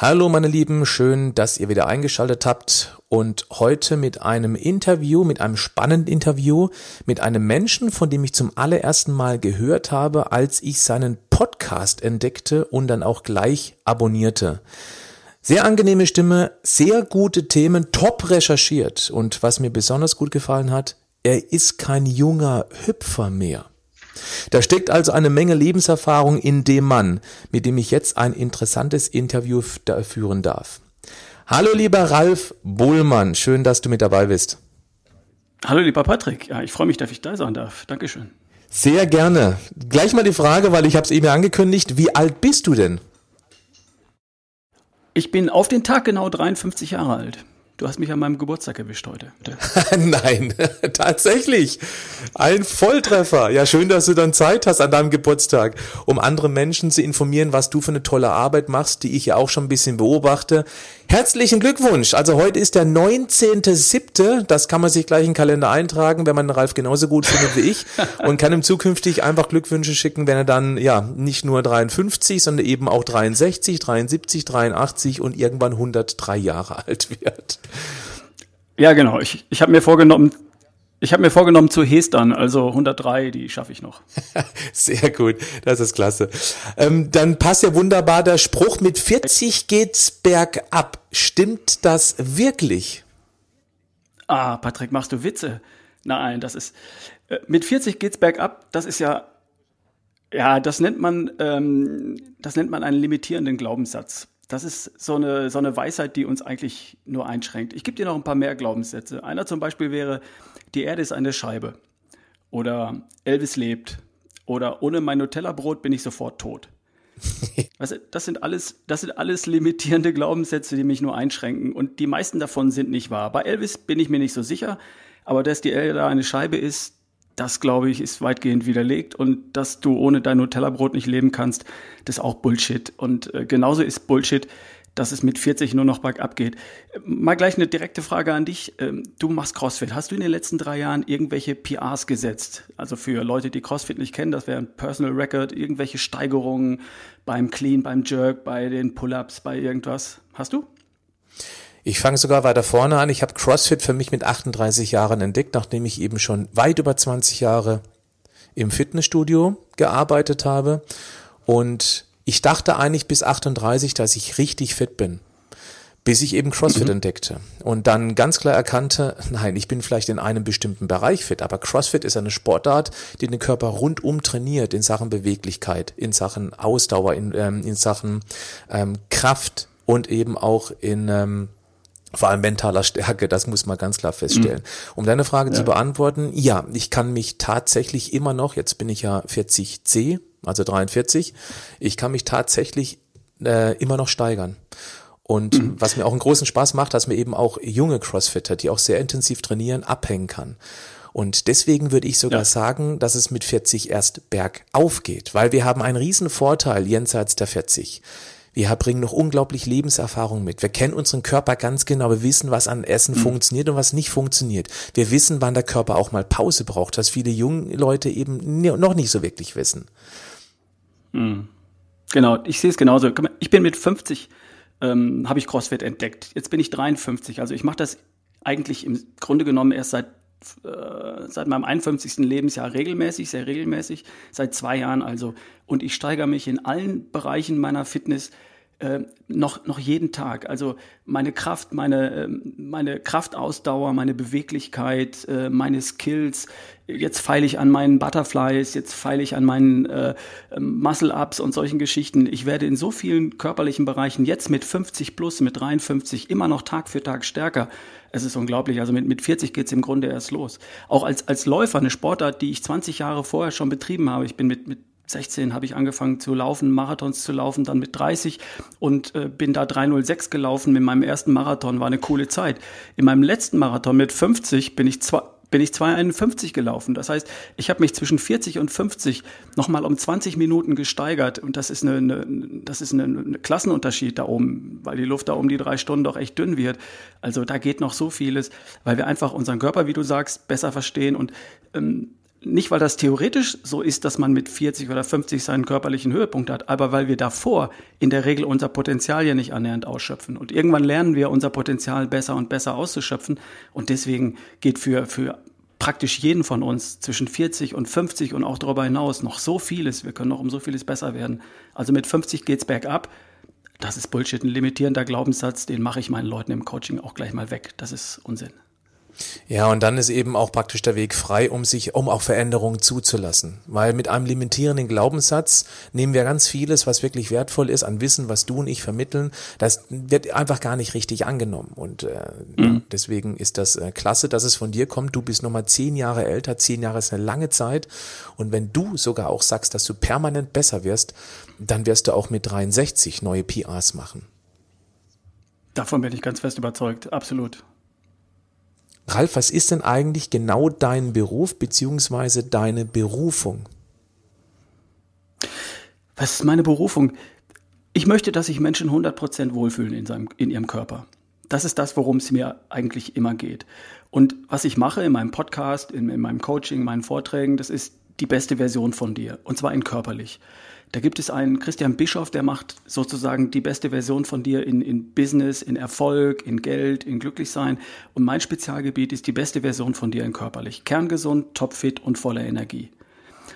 Hallo meine Lieben, schön, dass ihr wieder eingeschaltet habt und heute mit einem Interview, mit einem spannenden Interview mit einem Menschen, von dem ich zum allerersten Mal gehört habe, als ich seinen Podcast entdeckte und dann auch gleich abonnierte. Sehr angenehme Stimme, sehr gute Themen, top recherchiert und was mir besonders gut gefallen hat, er ist kein junger Hüpfer mehr. Da steckt also eine Menge Lebenserfahrung in dem Mann, mit dem ich jetzt ein interessantes Interview führen darf. Hallo lieber Ralf Bohlmann, schön, dass du mit dabei bist. Hallo lieber Patrick, ja, ich freue mich, dass ich da sein darf. Dankeschön. Sehr gerne. Gleich mal die Frage, weil ich habe es eben angekündigt, wie alt bist du denn? Ich bin auf den Tag genau 53 Jahre alt. Du hast mich an meinem Geburtstag erwischt heute. Nein, tatsächlich. Ein Volltreffer. Ja, schön, dass du dann Zeit hast an deinem Geburtstag, um andere Menschen zu informieren, was du für eine tolle Arbeit machst, die ich ja auch schon ein bisschen beobachte. Herzlichen Glückwunsch. Also heute ist der 19.7. Das kann man sich gleich in den Kalender eintragen, wenn man Ralf genauso gut findet wie ich und kann ihm zukünftig einfach Glückwünsche schicken, wenn er dann ja nicht nur 53, sondern eben auch 63, 73, 83 und irgendwann 103 Jahre alt wird. Ja, genau. Ich, ich habe mir vorgenommen, ich habe mir vorgenommen zu Hestern, also 103, die schaffe ich noch. Sehr gut, das ist klasse. Ähm, dann passt ja wunderbar der Spruch, mit 40 geht's bergab. Stimmt das wirklich? Ah, Patrick, machst du Witze? Nein, das ist, äh, mit 40 geht's bergab, das ist ja, ja, das nennt man, ähm, das nennt man einen limitierenden Glaubenssatz. Das ist so eine, so eine Weisheit, die uns eigentlich nur einschränkt. Ich gebe dir noch ein paar mehr Glaubenssätze. Einer zum Beispiel wäre, die Erde ist eine Scheibe. Oder Elvis lebt. Oder ohne mein Nutella-Brot bin ich sofort tot. weißt das sind alles, das sind alles limitierende Glaubenssätze, die mich nur einschränken. Und die meisten davon sind nicht wahr. Bei Elvis bin ich mir nicht so sicher. Aber dass die Erde eine Scheibe ist, das glaube ich, ist weitgehend widerlegt. Und dass du ohne dein Nutella-Brot nicht leben kannst, das ist auch Bullshit. Und äh, genauso ist Bullshit, dass es mit 40 nur noch bergab geht. Mal gleich eine direkte Frage an dich. Ähm, du machst CrossFit. Hast du in den letzten drei Jahren irgendwelche PRs gesetzt? Also für Leute, die CrossFit nicht kennen, das wäre ein Personal Record, irgendwelche Steigerungen beim Clean, beim Jerk, bei den Pull-ups, bei irgendwas. Hast du? Ich fange sogar weiter vorne an. Ich habe CrossFit für mich mit 38 Jahren entdeckt, nachdem ich eben schon weit über 20 Jahre im Fitnessstudio gearbeitet habe. Und ich dachte eigentlich bis 38, dass ich richtig fit bin, bis ich eben CrossFit mhm. entdeckte und dann ganz klar erkannte, nein, ich bin vielleicht in einem bestimmten Bereich fit, aber CrossFit ist eine Sportart, die den Körper rundum trainiert in Sachen Beweglichkeit, in Sachen Ausdauer, in, ähm, in Sachen ähm, Kraft und eben auch in ähm, vor allem mentaler Stärke, das muss man ganz klar feststellen. Mhm. Um deine Frage ja. zu beantworten, ja, ich kann mich tatsächlich immer noch, jetzt bin ich ja 40C, also 43. Ich kann mich tatsächlich äh, immer noch steigern. Und mhm. was mir auch einen großen Spaß macht, dass mir eben auch junge Crossfitter, die auch sehr intensiv trainieren, abhängen kann. Und deswegen würde ich sogar ja. sagen, dass es mit 40 erst bergauf geht, weil wir haben einen riesen Vorteil jenseits der 40. Wir bringen noch unglaublich Lebenserfahrung mit. Wir kennen unseren Körper ganz genau. Wir wissen, was an Essen mhm. funktioniert und was nicht funktioniert. Wir wissen, wann der Körper auch mal Pause braucht, was viele junge Leute eben noch nicht so wirklich wissen. Mhm. Genau, ich sehe es genauso. Ich bin mit 50, ähm, habe ich CrossFit entdeckt. Jetzt bin ich 53. Also ich mache das eigentlich im Grunde genommen erst seit äh, seit meinem 51. Lebensjahr regelmäßig, sehr regelmäßig, seit zwei Jahren also. Und ich steigere mich in allen Bereichen meiner Fitness äh, noch, noch jeden Tag. Also meine Kraft, meine, äh, meine Kraftausdauer, meine Beweglichkeit, äh, meine Skills. Jetzt feile ich an meinen Butterflies, jetzt feile ich an meinen äh, ähm, Muscle-Ups und solchen Geschichten. Ich werde in so vielen körperlichen Bereichen jetzt mit 50 plus, mit 53 immer noch Tag für Tag stärker. Es ist unglaublich. Also mit, mit 40 geht's im Grunde erst los. Auch als, als Läufer, eine Sportart, die ich 20 Jahre vorher schon betrieben habe. Ich bin mit, mit 16 habe ich angefangen zu laufen, Marathons zu laufen, dann mit 30 und äh, bin da 306 gelaufen mit meinem ersten Marathon, war eine coole Zeit. In meinem letzten Marathon mit 50 bin ich zwar bin ich 2,51 gelaufen. Das heißt, ich habe mich zwischen 40 und 50 nochmal um 20 Minuten gesteigert. Und das ist, eine, eine das ist eine, eine Klassenunterschied da oben, weil die Luft da um die drei Stunden doch echt dünn wird. Also da geht noch so vieles, weil wir einfach unseren Körper, wie du sagst, besser verstehen. Und ähm, nicht, weil das theoretisch so ist, dass man mit 40 oder 50 seinen körperlichen Höhepunkt hat, aber weil wir davor in der Regel unser Potenzial ja nicht annähernd ausschöpfen. Und irgendwann lernen wir unser Potenzial besser und besser auszuschöpfen. Und deswegen geht für, für praktisch jeden von uns zwischen 40 und 50 und auch darüber hinaus noch so vieles. Wir können noch um so vieles besser werden. Also mit 50 geht's bergab. Das ist Bullshit, ein limitierender Glaubenssatz, den mache ich meinen Leuten im Coaching auch gleich mal weg. Das ist Unsinn. Ja, und dann ist eben auch praktisch der Weg frei, um sich, um auch Veränderungen zuzulassen. Weil mit einem limitierenden Glaubenssatz nehmen wir ganz vieles, was wirklich wertvoll ist, an Wissen, was du und ich vermitteln, das wird einfach gar nicht richtig angenommen. Und äh, mhm. deswegen ist das äh, klasse, dass es von dir kommt. Du bist nochmal zehn Jahre älter, zehn Jahre ist eine lange Zeit. Und wenn du sogar auch sagst, dass du permanent besser wirst, dann wirst du auch mit 63 neue PRs machen. Davon bin ich ganz fest überzeugt, absolut. Ralf, was ist denn eigentlich genau dein Beruf beziehungsweise deine Berufung? Was ist meine Berufung? Ich möchte, dass sich Menschen 100% wohlfühlen in, seinem, in ihrem Körper. Das ist das, worum es mir eigentlich immer geht. Und was ich mache in meinem Podcast, in, in meinem Coaching, in meinen Vorträgen, das ist die beste Version von dir. Und zwar in körperlich. Da gibt es einen Christian Bischof, der macht sozusagen die beste Version von dir in, in Business, in Erfolg, in Geld, in Glücklichsein. Und mein Spezialgebiet ist die beste Version von dir in körperlich. Kerngesund, topfit und voller Energie.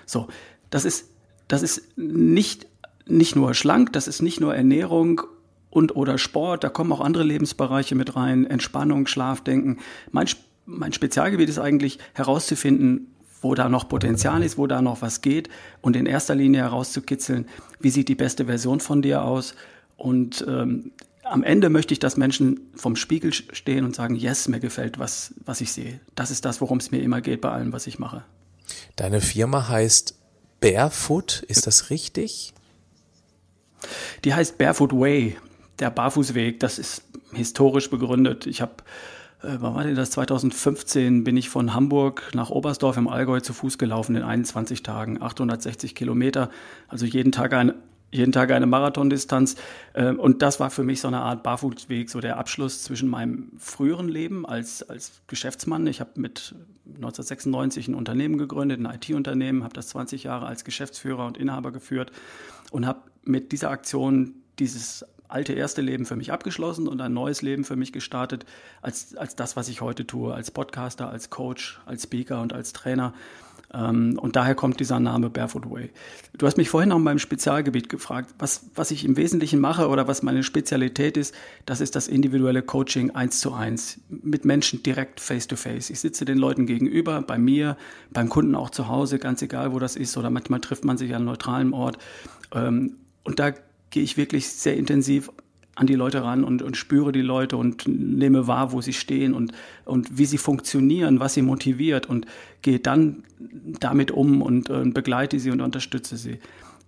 So, das ist, das ist nicht, nicht nur schlank, das ist nicht nur Ernährung und oder Sport, da kommen auch andere Lebensbereiche mit rein, Entspannung, Schlafdenken. Mein, mein Spezialgebiet ist eigentlich herauszufinden, wo da noch Potenzial ist, wo da noch was geht und in erster Linie herauszukitzeln, wie sieht die beste Version von dir aus und ähm, am Ende möchte ich, dass Menschen vom Spiegel stehen und sagen, yes, mir gefällt, was, was ich sehe. Das ist das, worum es mir immer geht bei allem, was ich mache. Deine Firma heißt Barefoot, ist das richtig? Die heißt Barefoot Way, der Barfußweg. Das ist historisch begründet. Ich habe wann war denn das? 2015 bin ich von Hamburg nach Oberstdorf im Allgäu zu Fuß gelaufen in 21 Tagen, 860 Kilometer, also jeden Tag ein jeden Tag eine Marathondistanz. Äh, und das war für mich so eine Art Barfußweg, so der Abschluss zwischen meinem früheren Leben als, als Geschäftsmann. Ich habe mit 1996 ein Unternehmen gegründet, ein IT-Unternehmen, habe das 20 Jahre als Geschäftsführer und Inhaber geführt und habe mit dieser Aktion dieses alte erste Leben für mich abgeschlossen und ein neues Leben für mich gestartet als, als das, was ich heute tue, als Podcaster, als Coach, als Speaker und als Trainer. Ähm, und daher kommt dieser Name Barefoot Way. Du hast mich vorhin auch beim Spezialgebiet gefragt, was, was ich im Wesentlichen mache oder was meine Spezialität ist, das ist das individuelle Coaching eins zu eins mit Menschen direkt face to face. Ich sitze den Leuten gegenüber, bei mir, beim Kunden auch zu Hause, ganz egal, wo das ist oder manchmal trifft man sich an einem neutralen Ort. Ähm, und da gehe ich wirklich sehr intensiv an die Leute ran und, und spüre die Leute und nehme wahr, wo sie stehen und, und wie sie funktionieren, was sie motiviert und gehe dann damit um und, und begleite sie und unterstütze sie.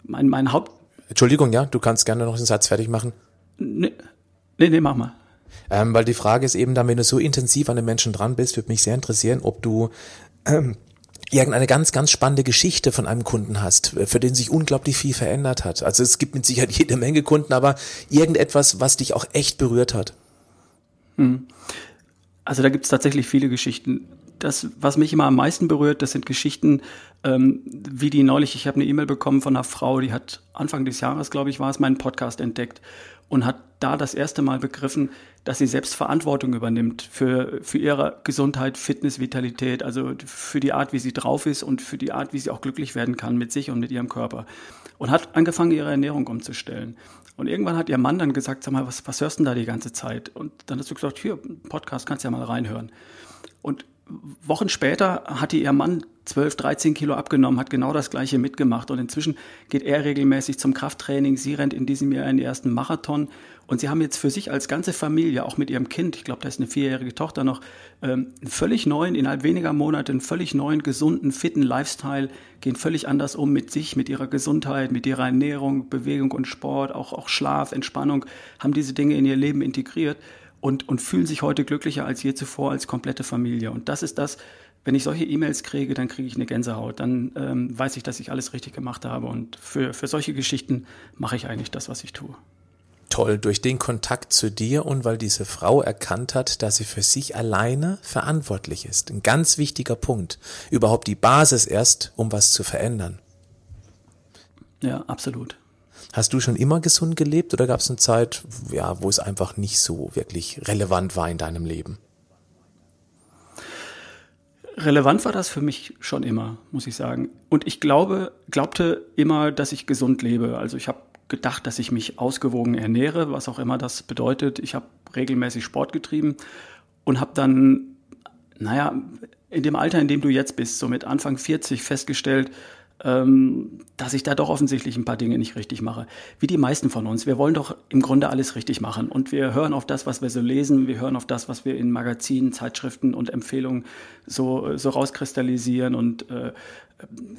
Mein, mein Haupt. Entschuldigung, ja, du kannst gerne noch einen Satz fertig machen. Nee, nee, nee mach mal. Ähm, weil die Frage ist eben dann, wenn du so intensiv an den Menschen dran bist, würde mich sehr interessieren, ob du ähm, irgendeine ganz, ganz spannende Geschichte von einem Kunden hast, für den sich unglaublich viel verändert hat. Also es gibt mit Sicherheit jede Menge Kunden, aber irgendetwas, was dich auch echt berührt hat. Hm. Also da gibt es tatsächlich viele Geschichten. Das, was mich immer am meisten berührt, das sind Geschichten, ähm, wie die neulich, ich habe eine E-Mail bekommen von einer Frau, die hat Anfang des Jahres, glaube ich, war es, meinen Podcast entdeckt und hat da das erste Mal begriffen, dass sie selbst Verantwortung übernimmt für, für ihre Gesundheit, Fitness, Vitalität, also für die Art, wie sie drauf ist und für die Art, wie sie auch glücklich werden kann mit sich und mit ihrem Körper. Und hat angefangen, ihre Ernährung umzustellen. Und irgendwann hat ihr Mann dann gesagt, sag mal, was, was hörst du denn da die ganze Zeit? Und dann hast du gesagt, hier, Podcast, kannst du ja mal reinhören. Und Wochen später hatte ihr Mann 12, 13 Kilo abgenommen, hat genau das gleiche mitgemacht und inzwischen geht er regelmäßig zum Krafttraining. Sie rennt in diesem Jahr in den ersten Marathon und sie haben jetzt für sich als ganze Familie, auch mit ihrem Kind, ich glaube, da ist eine vierjährige Tochter noch, ähm, einen völlig neuen, innerhalb weniger Monate, einen völlig neuen, gesunden, fitten Lifestyle, gehen völlig anders um mit sich, mit ihrer Gesundheit, mit ihrer Ernährung, Bewegung und Sport, auch, auch Schlaf, Entspannung, haben diese Dinge in ihr Leben integriert und, und fühlen sich heute glücklicher als je zuvor als komplette Familie. Und das ist das, wenn ich solche E-Mails kriege, dann kriege ich eine Gänsehaut. Dann ähm, weiß ich, dass ich alles richtig gemacht habe. Und für, für solche Geschichten mache ich eigentlich das, was ich tue. Toll, durch den Kontakt zu dir und weil diese Frau erkannt hat, dass sie für sich alleine verantwortlich ist. Ein ganz wichtiger Punkt. Überhaupt die Basis erst, um was zu verändern. Ja, absolut. Hast du schon immer gesund gelebt oder gab es eine Zeit, ja, wo es einfach nicht so wirklich relevant war in deinem Leben? Relevant war das für mich schon immer, muss ich sagen. Und ich glaube, glaubte immer, dass ich gesund lebe. Also ich habe gedacht, dass ich mich ausgewogen ernähre, was auch immer das bedeutet. Ich habe regelmäßig Sport getrieben und habe dann, naja, in dem Alter, in dem du jetzt bist, so mit Anfang 40 festgestellt, dass ich da doch offensichtlich ein paar Dinge nicht richtig mache. Wie die meisten von uns. Wir wollen doch im Grunde alles richtig machen. Und wir hören auf das, was wir so lesen. Wir hören auf das, was wir in Magazinen, Zeitschriften und Empfehlungen so, so rauskristallisieren und äh,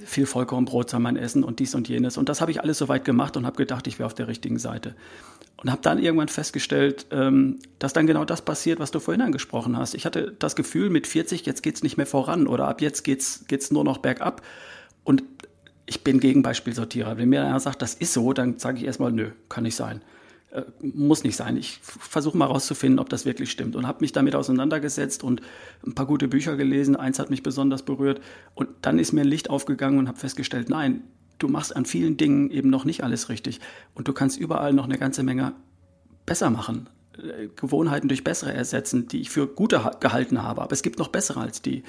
viel Vollkornbrot soll man essen und dies und jenes. Und das habe ich alles soweit gemacht und habe gedacht, ich wäre auf der richtigen Seite. Und habe dann irgendwann festgestellt, ähm, dass dann genau das passiert, was du vorhin angesprochen hast. Ich hatte das Gefühl, mit 40, jetzt geht's nicht mehr voran oder ab jetzt geht's geht's nur noch bergab. Und ich bin Gegenbeispielsortierer. Wenn mir einer sagt, das ist so, dann sage ich erstmal, nö, kann nicht sein. Äh, muss nicht sein. Ich versuche mal rauszufinden, ob das wirklich stimmt. Und habe mich damit auseinandergesetzt und ein paar gute Bücher gelesen. Eins hat mich besonders berührt. Und dann ist mir ein Licht aufgegangen und habe festgestellt, nein, du machst an vielen Dingen eben noch nicht alles richtig. Und du kannst überall noch eine ganze Menge besser machen. Äh, Gewohnheiten durch bessere ersetzen, die ich für gute gehalten habe. Aber es gibt noch bessere als die.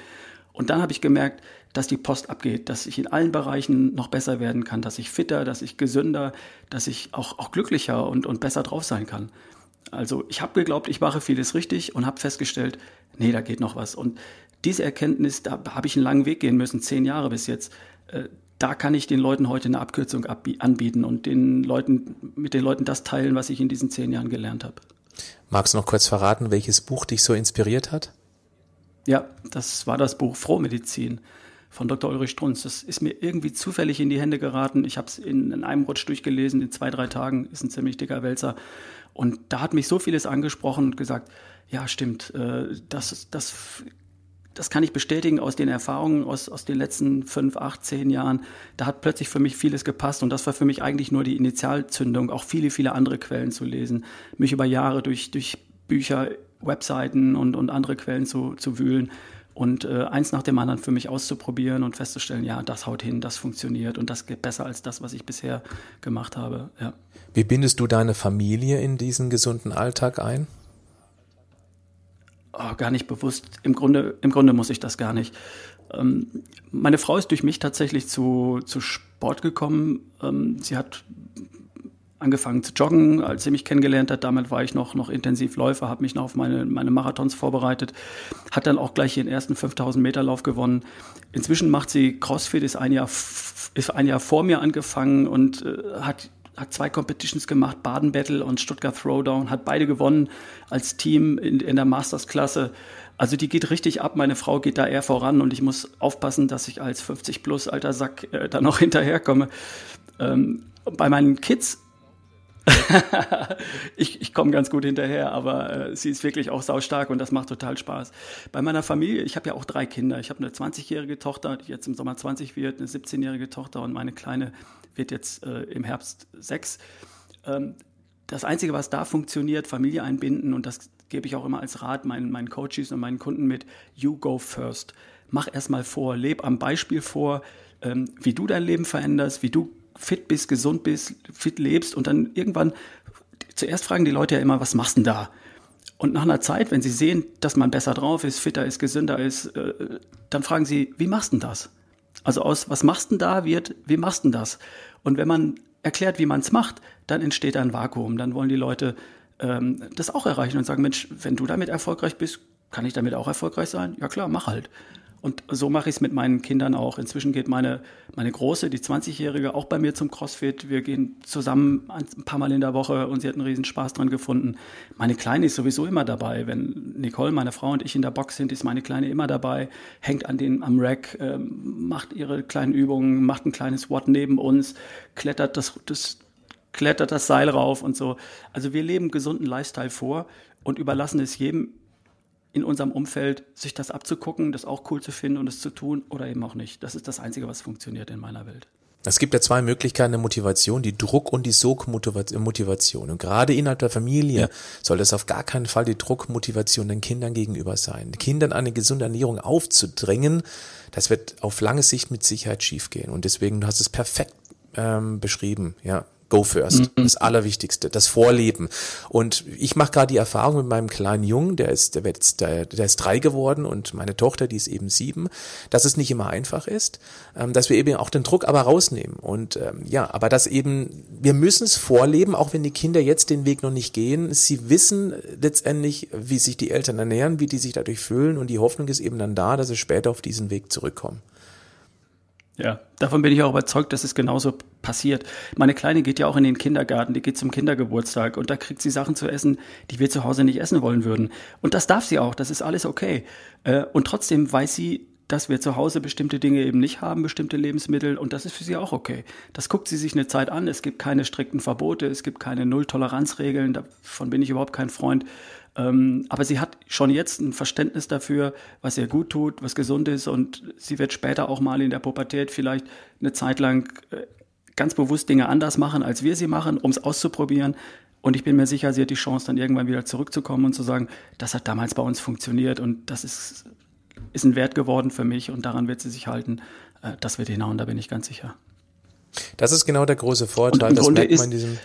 Und dann habe ich gemerkt, dass die Post abgeht, dass ich in allen Bereichen noch besser werden kann, dass ich fitter, dass ich gesünder, dass ich auch, auch glücklicher und, und besser drauf sein kann. Also ich habe geglaubt, ich mache vieles richtig und habe festgestellt, nee, da geht noch was. Und diese Erkenntnis, da habe ich einen langen Weg gehen müssen, zehn Jahre bis jetzt. Äh, da kann ich den Leuten heute eine Abkürzung anbieten und den Leuten, mit den Leuten das teilen, was ich in diesen zehn Jahren gelernt habe. Magst du noch kurz verraten, welches Buch dich so inspiriert hat? Ja, das war das Buch Frohmedizin von Dr. Ulrich Strunz. Das ist mir irgendwie zufällig in die Hände geraten. Ich habe es in, in, einem Rutsch durchgelesen, in zwei, drei Tagen. Ist ein ziemlich dicker Wälzer. Und da hat mich so vieles angesprochen und gesagt, ja, stimmt, äh, das, das, das kann ich bestätigen aus den Erfahrungen aus, aus den letzten fünf, acht, zehn Jahren. Da hat plötzlich für mich vieles gepasst und das war für mich eigentlich nur die Initialzündung, auch viele, viele andere Quellen zu lesen, mich über Jahre durch, durch Bücher Webseiten und, und andere Quellen zu, zu wühlen und äh, eins nach dem anderen für mich auszuprobieren und festzustellen, ja, das haut hin, das funktioniert und das geht besser als das, was ich bisher gemacht habe. Ja. Wie bindest du deine Familie in diesen gesunden Alltag ein? Oh, gar nicht bewusst. Im Grunde, im Grunde muss ich das gar nicht. Ähm, meine Frau ist durch mich tatsächlich zu, zu Sport gekommen. Ähm, sie hat angefangen zu joggen, als sie mich kennengelernt hat. Damit war ich noch, noch intensiv Läufer, habe mich noch auf meine, meine Marathons vorbereitet, hat dann auch gleich ihren ersten 5000 Meter Lauf gewonnen. Inzwischen macht sie CrossFit, ist ein Jahr, ist ein Jahr vor mir angefangen und äh, hat hat zwei Competitions gemacht, Baden Battle und Stuttgart Throwdown, hat beide gewonnen als Team in, in der Masters-Klasse. Also die geht richtig ab, meine Frau geht da eher voran und ich muss aufpassen, dass ich als 50 plus alter Sack äh, da noch hinterherkomme. Ähm, bei meinen Kids ich ich komme ganz gut hinterher, aber äh, sie ist wirklich auch saustark und das macht total Spaß. Bei meiner Familie, ich habe ja auch drei Kinder. Ich habe eine 20-jährige Tochter, die jetzt im Sommer 20 wird, eine 17-jährige Tochter und meine Kleine wird jetzt äh, im Herbst sechs. Ähm, das Einzige, was da funktioniert, Familie einbinden und das gebe ich auch immer als Rat meinen, meinen Coaches und meinen Kunden mit, you go first. Mach erstmal vor, leb am Beispiel vor, ähm, wie du dein Leben veränderst, wie du fit bist, gesund bist, fit lebst und dann irgendwann, zuerst fragen die Leute ja immer, was machst denn da? Und nach einer Zeit, wenn sie sehen, dass man besser drauf ist, fitter ist, gesünder ist, äh, dann fragen sie, wie machst denn das? Also aus was machst denn da wird, wie machst denn das? Und wenn man erklärt, wie man es macht, dann entsteht ein Vakuum. Dann wollen die Leute ähm, das auch erreichen und sagen, Mensch, wenn du damit erfolgreich bist, kann ich damit auch erfolgreich sein? Ja klar, mach halt. Und so mache ich es mit meinen Kindern auch. Inzwischen geht meine, meine Große, die 20-Jährige, auch bei mir zum CrossFit. Wir gehen zusammen ein paar Mal in der Woche und sie hat einen riesen Spaß dran gefunden. Meine Kleine ist sowieso immer dabei. Wenn Nicole, meine Frau und ich in der Box sind, ist meine Kleine immer dabei, hängt an den, am Rack, äh, macht ihre kleinen Übungen, macht ein kleines Watt neben uns, klettert das, das, klettert das Seil rauf und so. Also wir leben gesunden Lifestyle vor und überlassen es jedem in unserem Umfeld, sich das abzugucken, das auch cool zu finden und es zu tun oder eben auch nicht. Das ist das Einzige, was funktioniert in meiner Welt. Es gibt ja zwei Möglichkeiten der Motivation, die Druck- und die Sogmotivation. Und gerade innerhalb der Familie ja. soll das auf gar keinen Fall die Druckmotivation den Kindern gegenüber sein. Kindern eine gesunde Ernährung aufzudrängen, das wird auf lange Sicht mit Sicherheit schiefgehen. Und deswegen, du hast es perfekt ähm, beschrieben, ja. Go first. Mhm. Das Allerwichtigste, das Vorleben. Und ich mache gerade die Erfahrung mit meinem kleinen Jungen, der ist, der wird jetzt, der, der ist drei geworden und meine Tochter, die ist eben sieben, dass es nicht immer einfach ist, ähm, dass wir eben auch den Druck aber rausnehmen. Und ähm, ja, aber dass eben, wir müssen es vorleben, auch wenn die Kinder jetzt den Weg noch nicht gehen. Sie wissen letztendlich, wie sich die Eltern ernähren, wie die sich dadurch fühlen und die Hoffnung ist eben dann da, dass sie später auf diesen Weg zurückkommen. Ja, davon bin ich auch überzeugt, dass es genauso passiert. Meine Kleine geht ja auch in den Kindergarten, die geht zum Kindergeburtstag und da kriegt sie Sachen zu essen, die wir zu Hause nicht essen wollen würden. Und das darf sie auch, das ist alles okay. Äh, und trotzdem weiß sie, dass wir zu Hause bestimmte Dinge eben nicht haben, bestimmte Lebensmittel und das ist für sie auch okay. Das guckt sie sich eine Zeit an, es gibt keine strikten Verbote, es gibt keine Null-Toleranz-Regeln, davon bin ich überhaupt kein Freund. Ähm, aber sie hat schon jetzt ein Verständnis dafür, was ihr gut tut, was gesund ist und sie wird später auch mal in der Pubertät vielleicht eine Zeit lang äh, ganz bewusst Dinge anders machen, als wir sie machen, um es auszuprobieren. Und ich bin mir sicher, sie hat die Chance, dann irgendwann wieder zurückzukommen und zu sagen, das hat damals bei uns funktioniert und das ist, ist ein Wert geworden für mich und daran wird sie sich halten. Äh, das wird hinhauen, da bin ich ganz sicher. Das ist genau der große Vorteil, das merkt man in diesem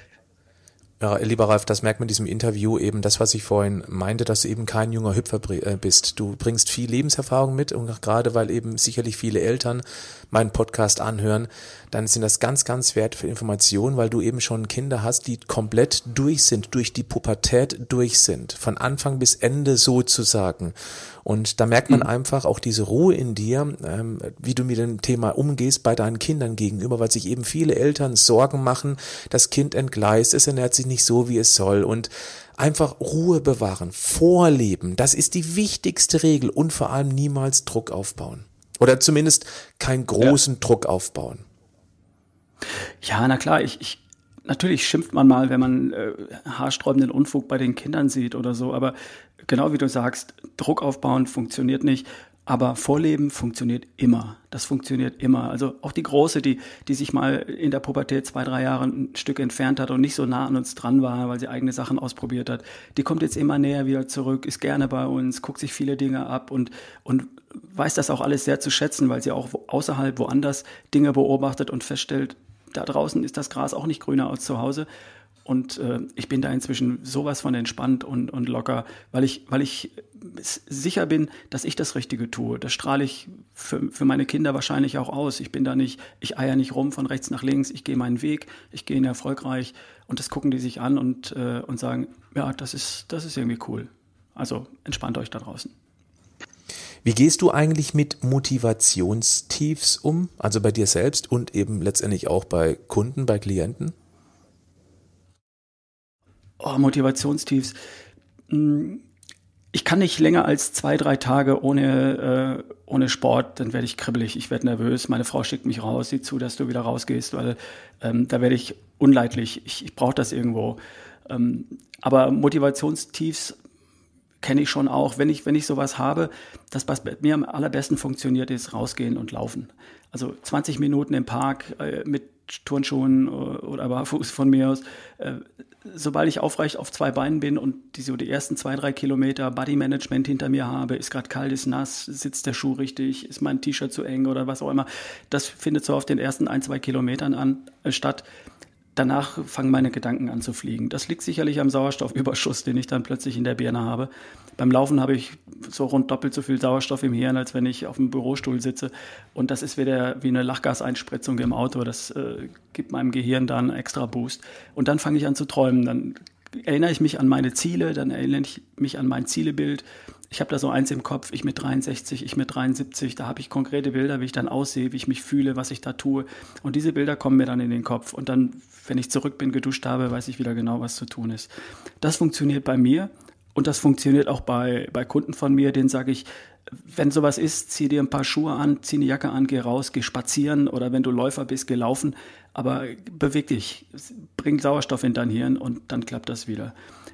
ja, lieber Ralf, das merkt man in diesem Interview eben, das, was ich vorhin meinte, dass du eben kein junger Hüpfer äh, bist. Du bringst viel Lebenserfahrung mit und gerade weil eben sicherlich viele Eltern meinen Podcast anhören, dann sind das ganz, ganz wertvolle Informationen, weil du eben schon Kinder hast, die komplett durch sind, durch die Pubertät durch sind, von Anfang bis Ende sozusagen. Und da merkt man mhm. einfach auch diese Ruhe in dir, ähm, wie du mit dem Thema umgehst bei deinen Kindern gegenüber, weil sich eben viele Eltern Sorgen machen, das Kind entgleist, es ernährt sich nicht so, wie es soll und einfach Ruhe bewahren, vorleben, das ist die wichtigste Regel und vor allem niemals Druck aufbauen. Oder zumindest keinen großen ja. Druck aufbauen. Ja, na klar, ich, ich natürlich schimpft man mal, wenn man äh, haarsträubenden Unfug bei den Kindern sieht oder so, aber genau wie du sagst, Druck aufbauen funktioniert nicht. Aber Vorleben funktioniert immer. Das funktioniert immer. Also auch die Große, die, die sich mal in der Pubertät zwei, drei Jahre ein Stück entfernt hat und nicht so nah an uns dran war, weil sie eigene Sachen ausprobiert hat, die kommt jetzt immer näher wieder zurück, ist gerne bei uns, guckt sich viele Dinge ab und, und weiß das auch alles sehr zu schätzen, weil sie auch außerhalb woanders Dinge beobachtet und feststellt, da draußen ist das Gras auch nicht grüner als zu Hause. Und äh, ich bin da inzwischen sowas von entspannt und, und locker, weil ich, weil ich sicher bin, dass ich das Richtige tue. Das strahle ich für, für meine Kinder wahrscheinlich auch aus. Ich bin da nicht, ich eier nicht rum von rechts nach links, ich gehe meinen Weg, ich gehe ihn erfolgreich und das gucken die sich an und, äh, und sagen, ja, das ist, das ist irgendwie cool. Also entspannt euch da draußen. Wie gehst du eigentlich mit Motivationstiefs um? Also bei dir selbst und eben letztendlich auch bei Kunden, bei Klienten? Oh, Motivationstiefs. Hm, ich kann nicht länger als zwei, drei Tage ohne, äh, ohne Sport, dann werde ich kribbelig, ich werde nervös, meine Frau schickt mich raus, sieht zu, dass du wieder rausgehst, weil ähm, da werde ich unleidlich, ich, ich brauche das irgendwo. Ähm, aber Motivationstiefs kenne ich schon auch, wenn ich, wenn ich sowas habe, das, was mir am allerbesten funktioniert, ist rausgehen und laufen. Also 20 Minuten im Park äh, mit Turnschuhen oder barfuß von mir aus. Äh, sobald ich aufrecht auf zwei Beinen bin und die, so die ersten zwei, drei Kilometer Bodymanagement hinter mir habe, ist gerade kalt, ist nass, sitzt der Schuh richtig, ist mein T-Shirt zu eng oder was auch immer, das findet so auf den ersten ein, zwei Kilometern an, äh, statt danach fangen meine Gedanken an zu fliegen. Das liegt sicherlich am Sauerstoffüberschuss, den ich dann plötzlich in der Birne habe. Beim Laufen habe ich so rund doppelt so viel Sauerstoff im Hirn, als wenn ich auf dem Bürostuhl sitze. Und das ist wieder wie eine Lachgaseinspritzung im Auto. Das äh, gibt meinem Gehirn dann einen extra Boost. Und dann fange ich an zu träumen. Dann erinnere ich mich an meine Ziele, dann erinnere ich mich an mein Zielebild. Ich habe da so eins im Kopf, ich mit 63, ich mit 73, da habe ich konkrete Bilder, wie ich dann aussehe, wie ich mich fühle, was ich da tue. Und diese Bilder kommen mir dann in den Kopf. Und dann, wenn ich zurück bin, geduscht habe, weiß ich wieder genau, was zu tun ist. Das funktioniert bei mir und das funktioniert auch bei, bei Kunden von mir, denen sage ich, wenn sowas ist, zieh dir ein paar Schuhe an, zieh eine Jacke an, geh raus, geh spazieren oder wenn du Läufer bist, geh laufen. Aber beweg dich, bring Sauerstoff in dein Hirn und dann klappt das wieder.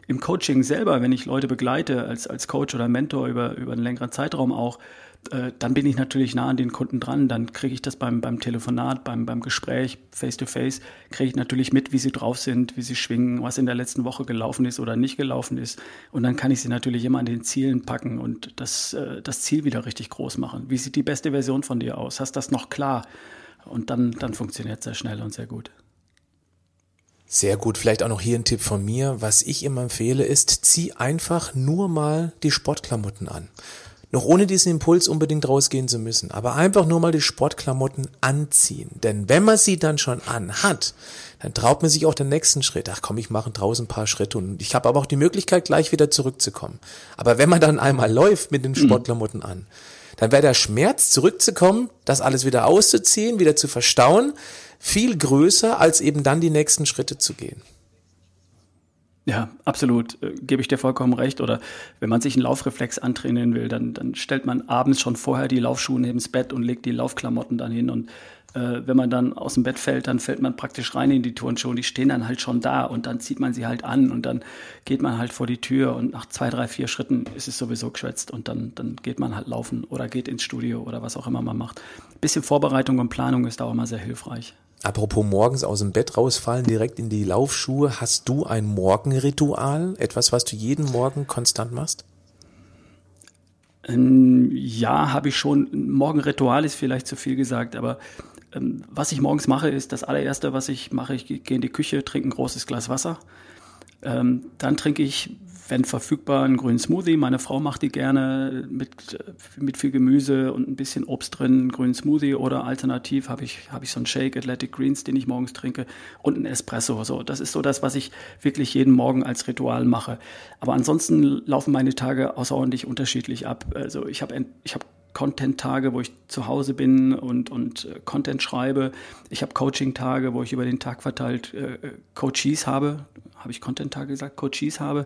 Im Coaching selber, wenn ich Leute begleite, als, als Coach oder Mentor über, über einen längeren Zeitraum auch, äh, dann bin ich natürlich nah an den Kunden dran. Dann kriege ich das beim, beim Telefonat, beim, beim Gespräch, face-to-face, kriege ich natürlich mit, wie sie drauf sind, wie sie schwingen, was in der letzten Woche gelaufen ist oder nicht gelaufen ist. Und dann kann ich sie natürlich immer an den Zielen packen und das, äh, das Ziel wieder richtig groß machen. Wie sieht die beste Version von dir aus? Hast das noch klar? Und dann, dann funktioniert es sehr schnell und sehr gut. Sehr gut. Vielleicht auch noch hier ein Tipp von mir. Was ich immer empfehle, ist, zieh einfach nur mal die Sportklamotten an. Noch ohne diesen Impuls unbedingt rausgehen zu müssen, aber einfach nur mal die Sportklamotten anziehen. Denn wenn man sie dann schon anhat, dann traut man sich auch den nächsten Schritt. Ach komm, ich mache draußen ein paar Schritte und ich habe aber auch die Möglichkeit, gleich wieder zurückzukommen. Aber wenn man dann einmal läuft mit den mhm. Sportklamotten an, dann wäre der Schmerz, zurückzukommen, das alles wieder auszuziehen, wieder zu verstauen, viel größer, als eben dann die nächsten Schritte zu gehen. Ja, absolut. Äh, gebe ich dir vollkommen recht. Oder wenn man sich einen Laufreflex antrainieren will, dann, dann stellt man abends schon vorher die Laufschuhe neben das Bett und legt die Laufklamotten dann hin. Und äh, wenn man dann aus dem Bett fällt, dann fällt man praktisch rein in die Turnschuhe. Die stehen dann halt schon da und dann zieht man sie halt an und dann geht man halt vor die Tür und nach zwei, drei, vier Schritten ist es sowieso geschwätzt und dann, dann geht man halt laufen oder geht ins Studio oder was auch immer man macht. Ein bisschen Vorbereitung und Planung ist da auch immer sehr hilfreich. Apropos morgens aus dem Bett rausfallen, direkt in die Laufschuhe. Hast du ein Morgenritual? Etwas, was du jeden Morgen konstant machst? Ähm, ja, habe ich schon. Morgenritual ist vielleicht zu viel gesagt, aber ähm, was ich morgens mache, ist das allererste, was ich mache, ich gehe in die Küche, trinke ein großes Glas Wasser. Ähm, dann trinke ich wenn verfügbar, einen grünen Smoothie. Meine Frau macht die gerne mit, mit viel Gemüse und ein bisschen Obst drin, einen grünen Smoothie oder alternativ habe ich, habe ich so einen Shake Athletic Greens, den ich morgens trinke und einen Espresso. So, das ist so das, was ich wirklich jeden Morgen als Ritual mache. Aber ansonsten laufen meine Tage außerordentlich unterschiedlich ab. Also ich habe ich habe Content-Tage, wo ich zu Hause bin und, und äh, Content schreibe. Ich habe Coaching-Tage, wo ich über den Tag verteilt äh, äh Coaches habe. Habe ich Content-Tage gesagt? Coaches habe.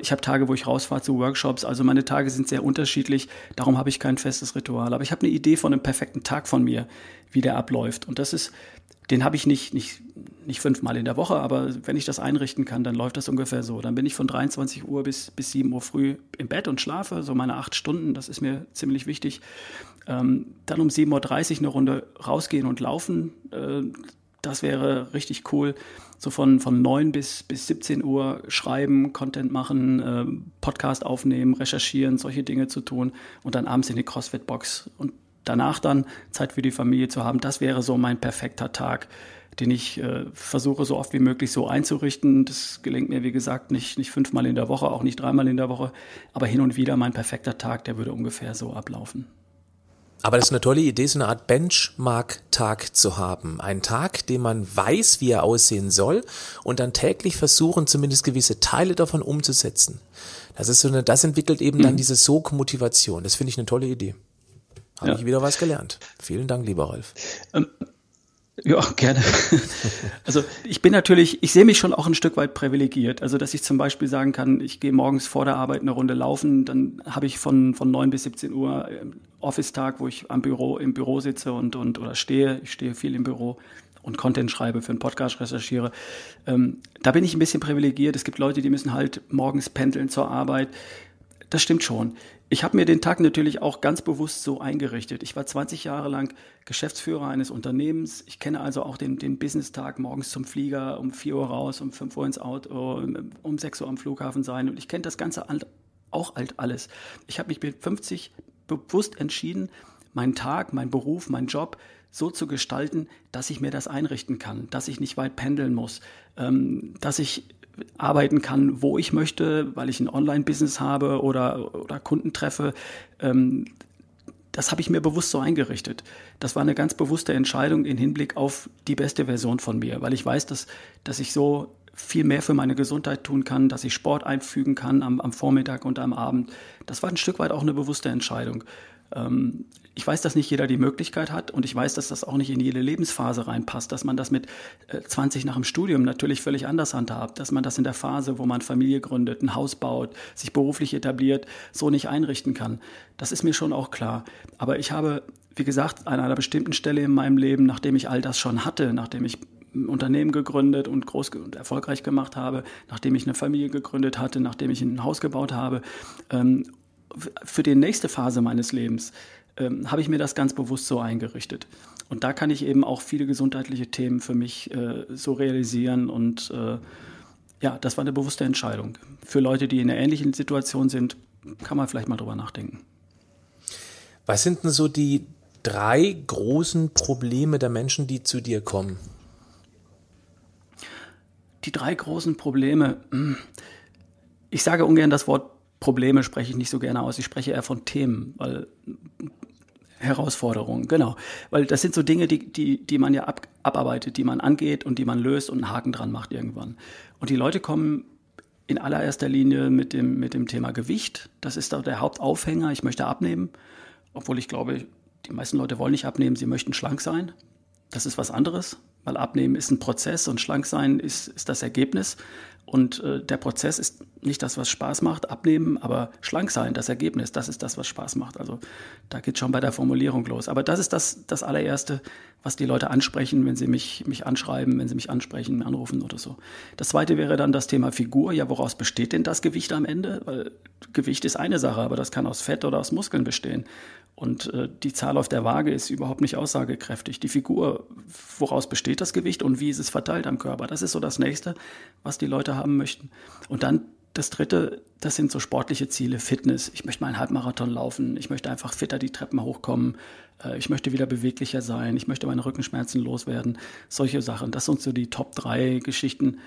Ich habe Tage, wo ich rausfahre zu Workshops. Also meine Tage sind sehr unterschiedlich. Darum habe ich kein festes Ritual. Aber ich habe eine Idee von einem perfekten Tag von mir, wie der abläuft. Und das ist, den habe ich nicht, nicht, nicht fünfmal in der Woche, aber wenn ich das einrichten kann, dann läuft das ungefähr so. Dann bin ich von 23 Uhr bis, bis 7 Uhr früh im Bett und schlafe, so meine acht Stunden, das ist mir ziemlich wichtig. Ähm, dann um 7.30 Uhr eine Runde rausgehen und laufen, äh, das wäre richtig cool. So von, von 9 bis, bis 17 Uhr schreiben, Content machen, äh, Podcast aufnehmen, recherchieren, solche Dinge zu tun und dann abends in die CrossFit-Box und danach dann Zeit für die Familie zu haben, das wäre so mein perfekter Tag, den ich äh, versuche so oft wie möglich so einzurichten. Das gelingt mir, wie gesagt, nicht, nicht fünfmal in der Woche, auch nicht dreimal in der Woche, aber hin und wieder mein perfekter Tag, der würde ungefähr so ablaufen. Aber das ist eine tolle Idee, so eine Art Benchmark-Tag zu haben. Ein Tag, den man weiß, wie er aussehen soll und dann täglich versuchen, zumindest gewisse Teile davon umzusetzen. Das ist so eine, das entwickelt eben dann mhm. diese Sog-Motivation. Das finde ich eine tolle Idee. Habe ja. ich wieder was gelernt. Vielen Dank, lieber Ralf. Ähm, ja, gerne. Also ich bin natürlich, ich sehe mich schon auch ein Stück weit privilegiert. Also dass ich zum Beispiel sagen kann, ich gehe morgens vor der Arbeit eine Runde laufen, dann habe ich von, von 9 bis 17 Uhr ähm, Office-Tag, wo ich am Büro, im Büro sitze und, und oder stehe. Ich stehe viel im Büro und Content schreibe, für einen Podcast recherchiere. Ähm, da bin ich ein bisschen privilegiert. Es gibt Leute, die müssen halt morgens pendeln zur Arbeit. Das stimmt schon. Ich habe mir den Tag natürlich auch ganz bewusst so eingerichtet. Ich war 20 Jahre lang Geschäftsführer eines Unternehmens. Ich kenne also auch den, den Business-Tag morgens zum Flieger, um 4 Uhr raus, um 5 Uhr ins Auto, um 6 Uhr am Flughafen sein. Und ich kenne das Ganze auch alt alles. Ich habe mich mit 50 bewusst entschieden, meinen Tag, meinen Beruf, meinen Job so zu gestalten, dass ich mir das einrichten kann, dass ich nicht weit pendeln muss, ähm, dass ich arbeiten kann, wo ich möchte, weil ich ein Online-Business habe oder, oder Kunden treffe. Ähm, das habe ich mir bewusst so eingerichtet. Das war eine ganz bewusste Entscheidung im Hinblick auf die beste Version von mir, weil ich weiß, dass, dass ich so viel mehr für meine Gesundheit tun kann, dass ich Sport einfügen kann am, am Vormittag und am Abend. Das war ein Stück weit auch eine bewusste Entscheidung. Ähm, ich weiß, dass nicht jeder die Möglichkeit hat und ich weiß, dass das auch nicht in jede Lebensphase reinpasst, dass man das mit 20 äh, nach dem Studium natürlich völlig anders handhabt, dass man das in der Phase, wo man Familie gründet, ein Haus baut, sich beruflich etabliert, so nicht einrichten kann. Das ist mir schon auch klar. Aber ich habe, wie gesagt, an einer bestimmten Stelle in meinem Leben, nachdem ich all das schon hatte, nachdem ich ein Unternehmen gegründet und groß und erfolgreich gemacht habe, nachdem ich eine Familie gegründet hatte, nachdem ich ein Haus gebaut habe, ähm, für die nächste Phase meines Lebens ähm, habe ich mir das ganz bewusst so eingerichtet. Und da kann ich eben auch viele gesundheitliche Themen für mich äh, so realisieren und äh, ja, das war eine bewusste Entscheidung. Für Leute, die in einer ähnlichen Situation sind, kann man vielleicht mal drüber nachdenken. Was sind denn so die drei großen Probleme der Menschen, die zu dir kommen? Die drei großen Probleme. Hm. Ich sage ungern das Wort Probleme, spreche ich nicht so gerne aus. Ich spreche eher von Themen, weil Herausforderungen, genau. Weil das sind so Dinge, die, die, die man ja ab, abarbeitet, die man angeht und die man löst und einen Haken dran macht irgendwann. Und die Leute kommen in allererster Linie mit dem, mit dem Thema Gewicht. Das ist da der Hauptaufhänger. Ich möchte abnehmen, obwohl ich glaube, die meisten Leute wollen nicht abnehmen, sie möchten schlank sein. Das ist was anderes, weil abnehmen ist ein Prozess und schlank sein ist, ist das Ergebnis. Und äh, der Prozess ist nicht das, was Spaß macht, abnehmen, aber schlank sein, das Ergebnis, das ist das, was Spaß macht. Also da geht schon bei der Formulierung los. Aber das ist das, das allererste, was die Leute ansprechen, wenn sie mich, mich anschreiben, wenn sie mich ansprechen, anrufen oder so. Das zweite wäre dann das Thema Figur. Ja, woraus besteht denn das Gewicht am Ende? Weil Gewicht ist eine Sache, aber das kann aus Fett oder aus Muskeln bestehen. Und äh, die Zahl auf der Waage ist überhaupt nicht aussagekräftig. Die Figur, woraus besteht das Gewicht und wie ist es verteilt am Körper? Das ist so das Nächste, was die Leute haben möchten. Und dann das Dritte, das sind so sportliche Ziele, Fitness. Ich möchte mal einen Halbmarathon laufen. Ich möchte einfach fitter die Treppen hochkommen. Äh, ich möchte wieder beweglicher sein. Ich möchte meine Rückenschmerzen loswerden. Solche Sachen. Das sind so die Top drei Geschichten,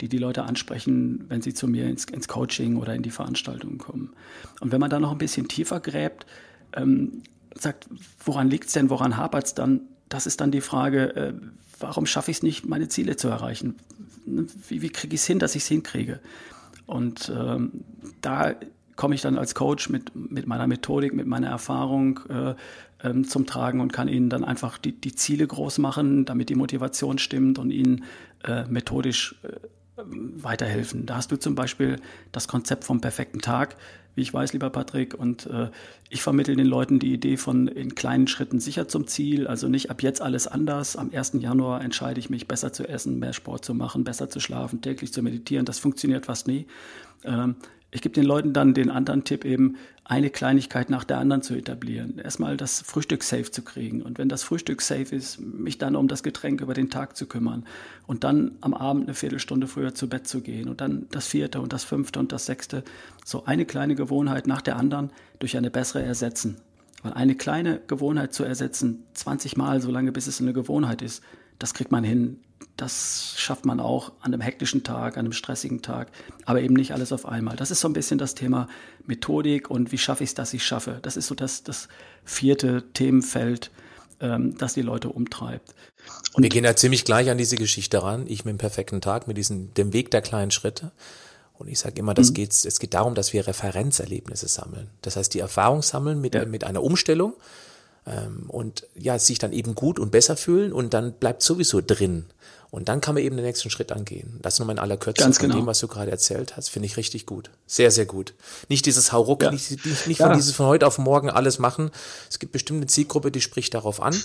die die Leute ansprechen, wenn sie zu mir ins, ins Coaching oder in die Veranstaltungen kommen. Und wenn man da noch ein bisschen tiefer gräbt, ähm, sagt, woran liegt es denn, woran hapert es dann? Das ist dann die Frage, äh, warum schaffe ich es nicht, meine Ziele zu erreichen? Wie, wie kriege ich es hin, dass ich es hinkriege? Und ähm, da komme ich dann als Coach mit, mit meiner Methodik, mit meiner Erfahrung äh, ähm, zum Tragen und kann ihnen dann einfach die, die Ziele groß machen, damit die Motivation stimmt und ihnen äh, methodisch äh, weiterhelfen. Da hast du zum Beispiel das Konzept vom perfekten Tag, wie ich weiß, lieber Patrick, und äh, ich vermittle den Leuten die Idee von in kleinen Schritten sicher zum Ziel, also nicht ab jetzt alles anders. Am 1. Januar entscheide ich mich, besser zu essen, mehr Sport zu machen, besser zu schlafen, täglich zu meditieren. Das funktioniert fast nie. Ähm, ich gebe den Leuten dann den anderen Tipp eben, eine Kleinigkeit nach der anderen zu etablieren. Erstmal das Frühstück safe zu kriegen. Und wenn das Frühstück safe ist, mich dann um das Getränk über den Tag zu kümmern. Und dann am Abend eine Viertelstunde früher zu Bett zu gehen. Und dann das vierte und das fünfte und das sechste. So eine kleine Gewohnheit nach der anderen durch eine bessere ersetzen. Weil eine kleine Gewohnheit zu ersetzen, 20 Mal so lange, bis es eine Gewohnheit ist, das kriegt man hin. Das schafft man auch an einem hektischen Tag, an einem stressigen Tag, aber eben nicht alles auf einmal. Das ist so ein bisschen das Thema Methodik und wie schaffe ich es, dass ich es schaffe. Das ist so das, das vierte Themenfeld, ähm, das die Leute umtreibt. Und wir gehen ja ziemlich gleich an diese Geschichte ran. Ich mit dem perfekten Tag, mit diesem, dem Weg der kleinen Schritte. Und ich sage immer, das mhm. geht's, es geht darum, dass wir Referenzerlebnisse sammeln. Das heißt, die Erfahrung sammeln mit, ja. mit einer Umstellung ähm, und ja, sich dann eben gut und besser fühlen und dann bleibt sowieso drin. Und dann kann man eben den nächsten Schritt angehen. Das nur mal in aller Kürze Ganz genau. von dem, was du gerade erzählt hast, finde ich richtig gut. Sehr, sehr gut. Nicht dieses Hauruck, ja. nicht, nicht, nicht ja. von dieses von heute auf morgen alles machen. Es gibt bestimmt eine Zielgruppe, die spricht darauf an.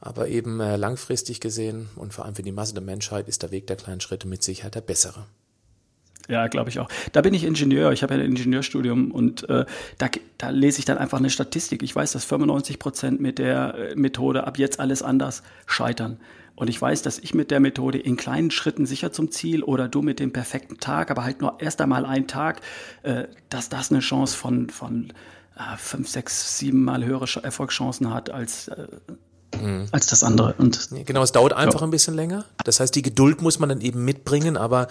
Aber eben äh, langfristig gesehen und vor allem für die Masse der Menschheit ist der Weg der kleinen Schritte mit Sicherheit der bessere. Ja, glaube ich auch. Da bin ich Ingenieur, ich habe ja ein Ingenieurstudium und äh, da, da lese ich dann einfach eine Statistik. Ich weiß, dass 95 Prozent mit der äh, Methode ab jetzt alles anders scheitern. Und ich weiß, dass ich mit der Methode in kleinen Schritten sicher zum Ziel oder du mit dem perfekten Tag, aber halt nur erst einmal einen Tag, äh, dass das eine Chance von, von äh, fünf, sechs, sieben Mal höhere Erfolgschancen hat als äh, mhm. als das andere. Und genau, es dauert einfach ja. ein bisschen länger. Das heißt, die Geduld muss man dann eben mitbringen, aber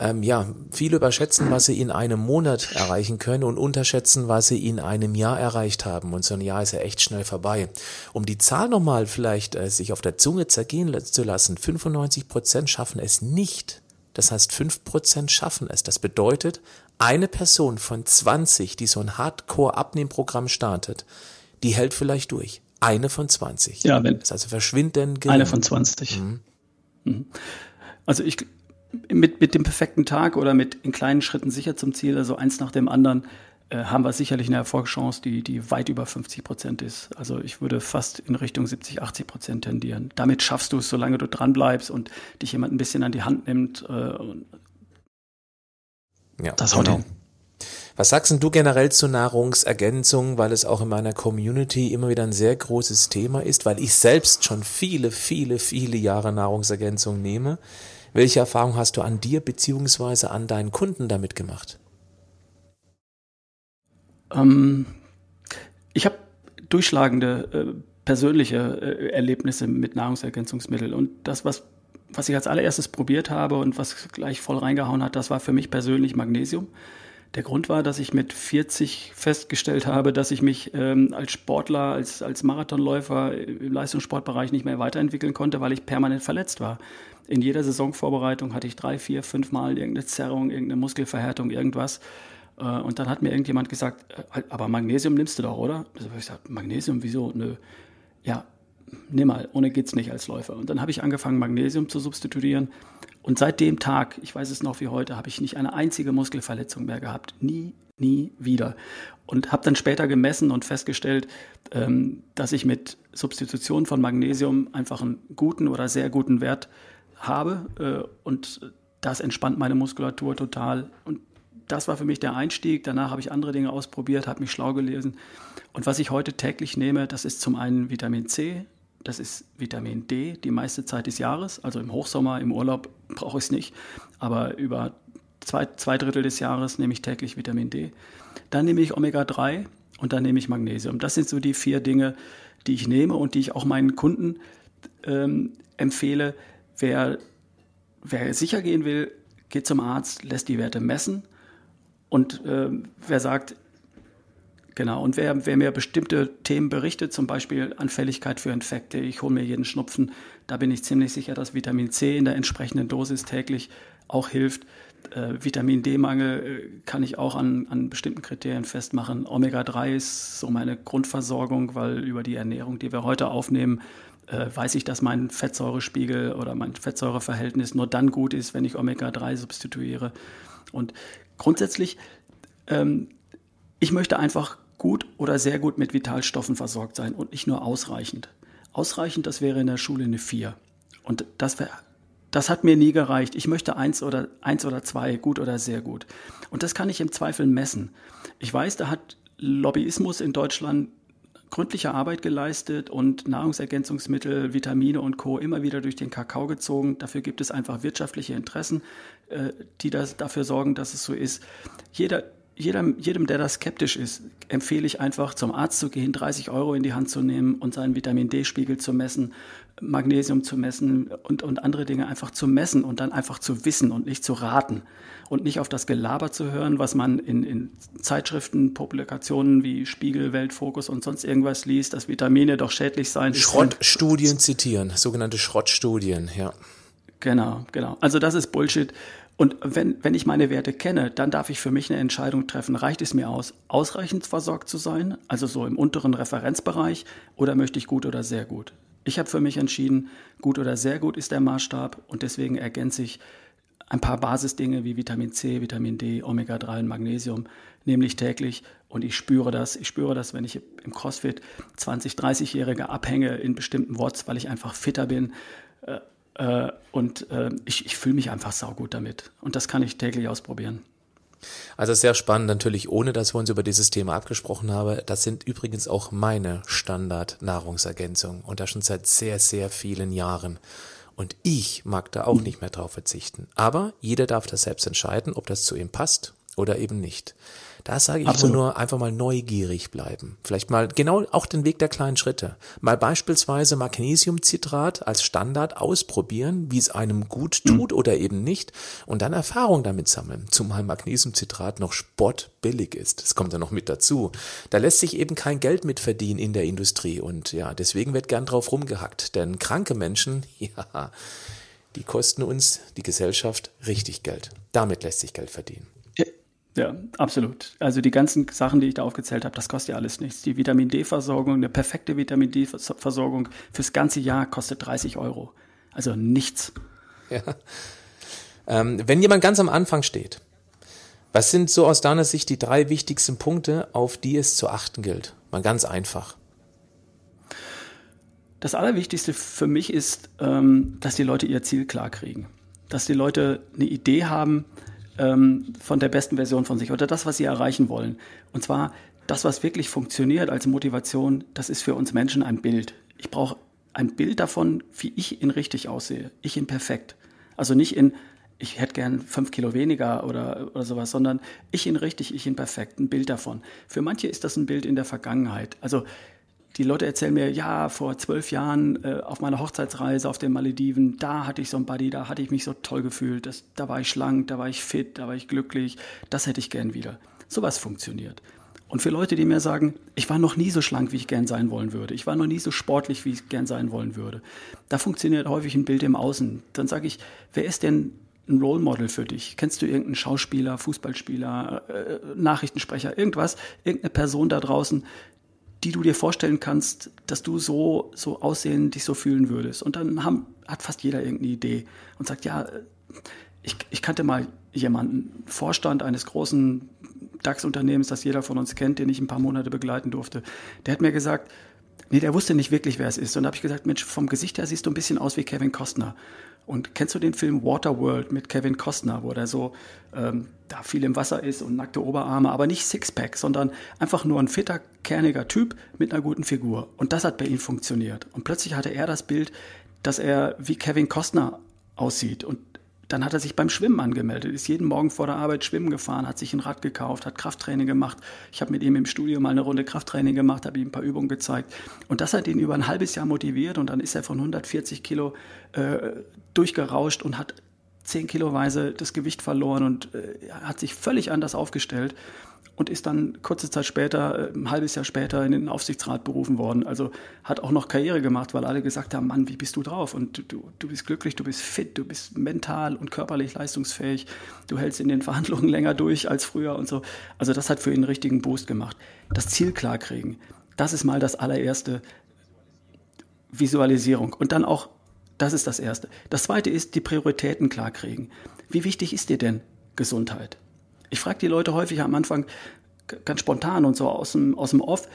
ähm, ja, viele überschätzen, was sie in einem Monat erreichen können und unterschätzen, was sie in einem Jahr erreicht haben. Und so ein Jahr ist ja echt schnell vorbei. Um die Zahl nochmal vielleicht äh, sich auf der Zunge zergehen zu lassen, 95 Prozent schaffen es nicht. Das heißt, 5 Prozent schaffen es. Das bedeutet, eine Person von 20, die so ein Hardcore-Abnehmprogramm startet, die hält vielleicht durch. Eine von 20. Ja, wenn. Das ist also verschwindend gering. Eine von 20. Mhm. Mhm. Also ich, mit, mit dem perfekten Tag oder mit in kleinen Schritten sicher zum Ziel, also eins nach dem anderen, äh, haben wir sicherlich eine Erfolgschance, die, die weit über 50 Prozent ist. Also ich würde fast in Richtung 70, 80 Prozent tendieren. Damit schaffst du es, solange du dran bleibst und dich jemand ein bisschen an die Hand nimmt. Äh, ja, das haut genau. Was sagst du generell zu Nahrungsergänzung, weil es auch in meiner Community immer wieder ein sehr großes Thema ist, weil ich selbst schon viele, viele, viele Jahre Nahrungsergänzung nehme. Welche Erfahrung hast du an dir beziehungsweise an deinen Kunden damit gemacht? Ähm, ich habe durchschlagende äh, persönliche äh, Erlebnisse mit Nahrungsergänzungsmitteln und das, was was ich als allererstes probiert habe und was gleich voll reingehauen hat, das war für mich persönlich Magnesium. Der Grund war, dass ich mit 40 festgestellt habe, dass ich mich ähm, als Sportler, als, als Marathonläufer im Leistungssportbereich nicht mehr weiterentwickeln konnte, weil ich permanent verletzt war. In jeder Saisonvorbereitung hatte ich drei, vier, fünf Mal irgendeine Zerrung, irgendeine Muskelverhärtung, irgendwas. Äh, und dann hat mir irgendjemand gesagt, äh, aber Magnesium nimmst du doch, oder? Da habe ich gesagt, Magnesium, wieso? Nö. Ja, nimm mal, ohne geht's nicht als Läufer. Und dann habe ich angefangen, Magnesium zu substituieren. Und seit dem Tag, ich weiß es noch wie heute, habe ich nicht eine einzige Muskelverletzung mehr gehabt. Nie, nie wieder. Und habe dann später gemessen und festgestellt, ähm, dass ich mit Substitution von Magnesium einfach einen guten oder sehr guten Wert habe. Äh, und das entspannt meine Muskulatur total. Und das war für mich der Einstieg. Danach habe ich andere Dinge ausprobiert, habe mich schlau gelesen. Und was ich heute täglich nehme, das ist zum einen Vitamin C, das ist Vitamin D die meiste Zeit des Jahres. Also im Hochsommer, im Urlaub brauche ich es nicht. Aber über zwei, zwei Drittel des Jahres nehme ich täglich Vitamin D. Dann nehme ich Omega-3 und dann nehme ich Magnesium. Das sind so die vier Dinge, die ich nehme und die ich auch meinen Kunden ähm, empfehle. Wer, wer sicher gehen will, geht zum Arzt, lässt die Werte messen. Und äh, wer sagt, Genau, und wer, wer mir bestimmte Themen berichtet, zum Beispiel Anfälligkeit für Infekte, ich hole mir jeden Schnupfen, da bin ich ziemlich sicher, dass Vitamin C in der entsprechenden Dosis täglich auch hilft. Äh, Vitamin D-Mangel äh, kann ich auch an, an bestimmten Kriterien festmachen. Omega-3 ist so meine Grundversorgung, weil über die Ernährung, die wir heute aufnehmen, weiß ich, dass mein Fettsäurespiegel oder mein Fettsäureverhältnis nur dann gut ist, wenn ich Omega-3 substituiere. Und grundsätzlich, ähm, ich möchte einfach gut oder sehr gut mit Vitalstoffen versorgt sein und nicht nur ausreichend. Ausreichend, das wäre in der Schule eine 4. Und das, wär, das hat mir nie gereicht. Ich möchte eins oder, eins oder zwei, gut oder sehr gut. Und das kann ich im Zweifel messen. Ich weiß, da hat Lobbyismus in Deutschland gründliche Arbeit geleistet und Nahrungsergänzungsmittel, Vitamine und Co. immer wieder durch den Kakao gezogen. Dafür gibt es einfach wirtschaftliche Interessen, äh, die das, dafür sorgen, dass es so ist. Jeder, jedem, jedem, der da skeptisch ist, empfehle ich einfach, zum Arzt zu gehen, 30 Euro in die Hand zu nehmen und seinen Vitamin D-Spiegel zu messen, Magnesium zu messen und, und andere Dinge einfach zu messen und dann einfach zu wissen und nicht zu raten und nicht auf das Gelaber zu hören, was man in, in Zeitschriften, Publikationen wie Spiegel, Weltfokus und sonst irgendwas liest, dass Vitamine doch schädlich seien. Schrottstudien zitieren, sogenannte Schrottstudien, ja. Genau, genau. Also das ist Bullshit. Und wenn, wenn ich meine Werte kenne, dann darf ich für mich eine Entscheidung treffen. Reicht es mir aus, ausreichend versorgt zu sein, also so im unteren Referenzbereich, oder möchte ich gut oder sehr gut? Ich habe für mich entschieden, gut oder sehr gut ist der Maßstab und deswegen ergänze ich ein paar Basisdinge wie Vitamin C, Vitamin D, Omega-3 und Magnesium, nämlich täglich. Und ich spüre das. Ich spüre das, wenn ich im CrossFit 20, 30-Jährige abhänge in bestimmten Watts, weil ich einfach fitter bin. Äh, äh, und äh, ich, ich fühle mich einfach saugut damit. Und das kann ich täglich ausprobieren. Also sehr spannend, natürlich, ohne dass wir uns über dieses Thema abgesprochen haben. Das sind übrigens auch meine Standard-Nahrungsergänzungen und das schon seit sehr, sehr vielen Jahren. Und ich mag da auch nicht mehr drauf verzichten. Aber jeder darf das selbst entscheiden, ob das zu ihm passt oder eben nicht. Da sage ich Absolut. nur einfach mal neugierig bleiben. Vielleicht mal genau auch den Weg der kleinen Schritte. Mal beispielsweise Magnesiumcitrat als Standard ausprobieren, wie es einem gut mhm. tut mhm. oder eben nicht und dann Erfahrung damit sammeln. Zumal Magnesiumcitrat noch spottbillig ist. Das kommt ja noch mit dazu. Da lässt sich eben kein Geld mit verdienen in der Industrie und ja, deswegen wird gern drauf rumgehackt. Denn kranke Menschen, ja, die kosten uns, die Gesellschaft, richtig Geld. Damit lässt sich Geld verdienen. Ja, absolut. Also die ganzen Sachen, die ich da aufgezählt habe, das kostet ja alles nichts. Die Vitamin D-Versorgung, eine perfekte Vitamin D-Versorgung fürs ganze Jahr kostet 30 Euro. Also nichts. Ja. Ähm, wenn jemand ganz am Anfang steht, was sind so aus deiner Sicht die drei wichtigsten Punkte, auf die es zu achten gilt? Mal ganz einfach. Das Allerwichtigste für mich ist, ähm, dass die Leute ihr Ziel klar kriegen. Dass die Leute eine Idee haben ähm, von der besten Version von sich oder das, was sie erreichen wollen. Und zwar das, was wirklich funktioniert als Motivation, das ist für uns Menschen ein Bild. Ich brauche ein Bild davon, wie ich in richtig aussehe. Ich in perfekt. Also nicht in, ich hätte gern fünf Kilo weniger oder, oder sowas, sondern ich in richtig, ich in perfekt, ein Bild davon. Für manche ist das ein Bild in der Vergangenheit. Also die Leute erzählen mir, ja, vor zwölf Jahren äh, auf meiner Hochzeitsreise auf den Malediven, da hatte ich so ein Buddy, da hatte ich mich so toll gefühlt, das, da war ich schlank, da war ich fit, da war ich glücklich, das hätte ich gern wieder. Sowas funktioniert. Und für Leute, die mir sagen, ich war noch nie so schlank, wie ich gern sein wollen würde, ich war noch nie so sportlich, wie ich gern sein wollen würde, da funktioniert häufig ein Bild im Außen. Dann sage ich, wer ist denn ein Role Model für dich? Kennst du irgendeinen Schauspieler, Fußballspieler, äh, Nachrichtensprecher, irgendwas, irgendeine Person da draußen, die du dir vorstellen kannst, dass du so, so aussehen, dich so fühlen würdest? Und dann haben, hat fast jeder irgendeine Idee und sagt, ja, ich, ich kannte mal jemanden, Vorstand eines großen DAX-Unternehmens, das jeder von uns kennt, den ich ein paar Monate begleiten durfte. Der hat mir gesagt, nee, der wusste nicht wirklich, wer es ist. Und da habe ich gesagt, Mensch, vom Gesicht her siehst du ein bisschen aus wie Kevin Costner. Und kennst du den Film Waterworld mit Kevin Costner, wo der so ähm, da viel im Wasser ist und nackte Oberarme, aber nicht Sixpack, sondern einfach nur ein fitter, kerniger Typ mit einer guten Figur. Und das hat bei ihm funktioniert. Und plötzlich hatte er das Bild, dass er wie Kevin Costner aussieht. Und dann hat er sich beim Schwimmen angemeldet, ist jeden Morgen vor der Arbeit schwimmen gefahren, hat sich ein Rad gekauft, hat Krafttraining gemacht. Ich habe mit ihm im Studio mal eine Runde Krafttraining gemacht, habe ihm ein paar Übungen gezeigt. Und das hat ihn über ein halbes Jahr motiviert und dann ist er von 140 Kilo äh, durchgerauscht und hat 10 Kiloweise das Gewicht verloren und äh, hat sich völlig anders aufgestellt und ist dann kurze Zeit später, äh, ein halbes Jahr später, in den Aufsichtsrat berufen worden. Also hat auch noch Karriere gemacht, weil alle gesagt haben, Mann, wie bist du drauf? Und du, du bist glücklich, du bist fit, du bist mental und körperlich leistungsfähig, du hältst in den Verhandlungen länger durch als früher und so. Also das hat für ihn einen richtigen Boost gemacht. Das Ziel klarkriegen, das ist mal das allererste Visualisierung. Und dann auch, das ist das Erste. Das Zweite ist, die Prioritäten klarkriegen. Wie wichtig ist dir denn Gesundheit? Ich frage die Leute häufig am Anfang ganz spontan und so aus dem, aus dem Off,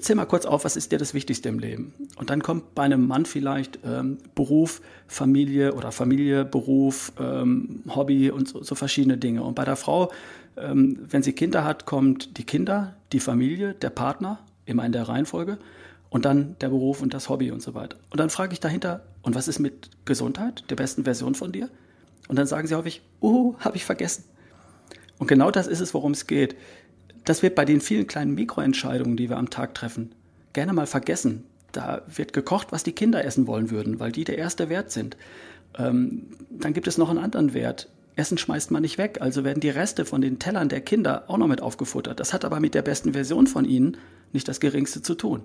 zähl mal kurz auf, was ist dir das Wichtigste im Leben? Und dann kommt bei einem Mann vielleicht ähm, Beruf, Familie oder Familie, Beruf, ähm, Hobby und so, so, verschiedene Dinge. Und bei der Frau, ähm, wenn sie Kinder hat, kommt die Kinder, die Familie, der Partner, immer in der Reihenfolge, und dann der Beruf und das Hobby und so weiter. Und dann frage ich dahinter, und was ist mit Gesundheit, der besten Version von dir? Und dann sagen sie häufig, uh, habe ich vergessen. Und genau das ist es, worum es geht. Das wird bei den vielen kleinen Mikroentscheidungen, die wir am Tag treffen, gerne mal vergessen. Da wird gekocht, was die Kinder essen wollen würden, weil die der erste Wert sind. Ähm, dann gibt es noch einen anderen Wert. Essen schmeißt man nicht weg, also werden die Reste von den Tellern der Kinder auch noch mit aufgefuttert. Das hat aber mit der besten Version von ihnen nicht das Geringste zu tun.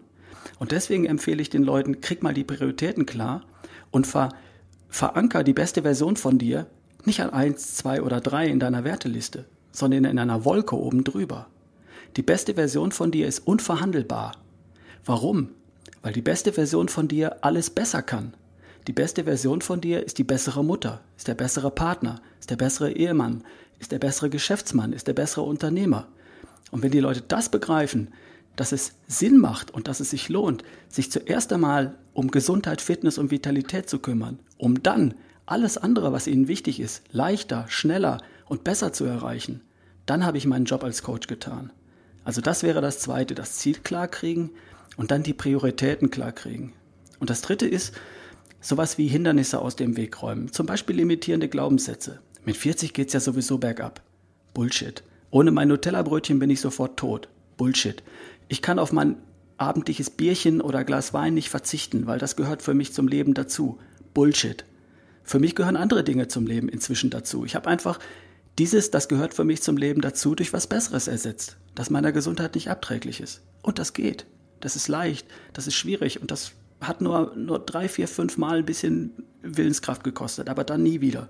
Und deswegen empfehle ich den Leuten, krieg mal die Prioritäten klar und ver, veranker die beste Version von dir nicht an eins, zwei oder drei in deiner Werteliste, sondern in einer Wolke oben drüber. Die beste Version von dir ist unverhandelbar. Warum? Weil die beste Version von dir alles besser kann. Die beste Version von dir ist die bessere Mutter, ist der bessere Partner, ist der bessere Ehemann, ist der bessere Geschäftsmann, ist der bessere Unternehmer. Und wenn die Leute das begreifen, dass es Sinn macht und dass es sich lohnt, sich zuerst einmal um Gesundheit, Fitness und Vitalität zu kümmern, um dann alles andere, was ihnen wichtig ist, leichter, schneller und besser zu erreichen, dann habe ich meinen Job als Coach getan. Also das wäre das Zweite, das Ziel klarkriegen und dann die Prioritäten klarkriegen. Und das Dritte ist, sowas wie Hindernisse aus dem Weg räumen, zum Beispiel limitierende Glaubenssätze. Mit 40 geht's ja sowieso bergab. Bullshit. Ohne mein Nutella-Brötchen bin ich sofort tot. Bullshit. Ich kann auf mein abendliches Bierchen oder Glas Wein nicht verzichten, weil das gehört für mich zum Leben dazu. Bullshit. Für mich gehören andere Dinge zum Leben inzwischen dazu. Ich habe einfach dieses, das gehört für mich zum Leben dazu, durch was Besseres ersetzt, das meiner Gesundheit nicht abträglich ist. Und das geht. Das ist leicht, das ist schwierig und das hat nur, nur drei, vier, fünf Mal ein bisschen Willenskraft gekostet, aber dann nie wieder.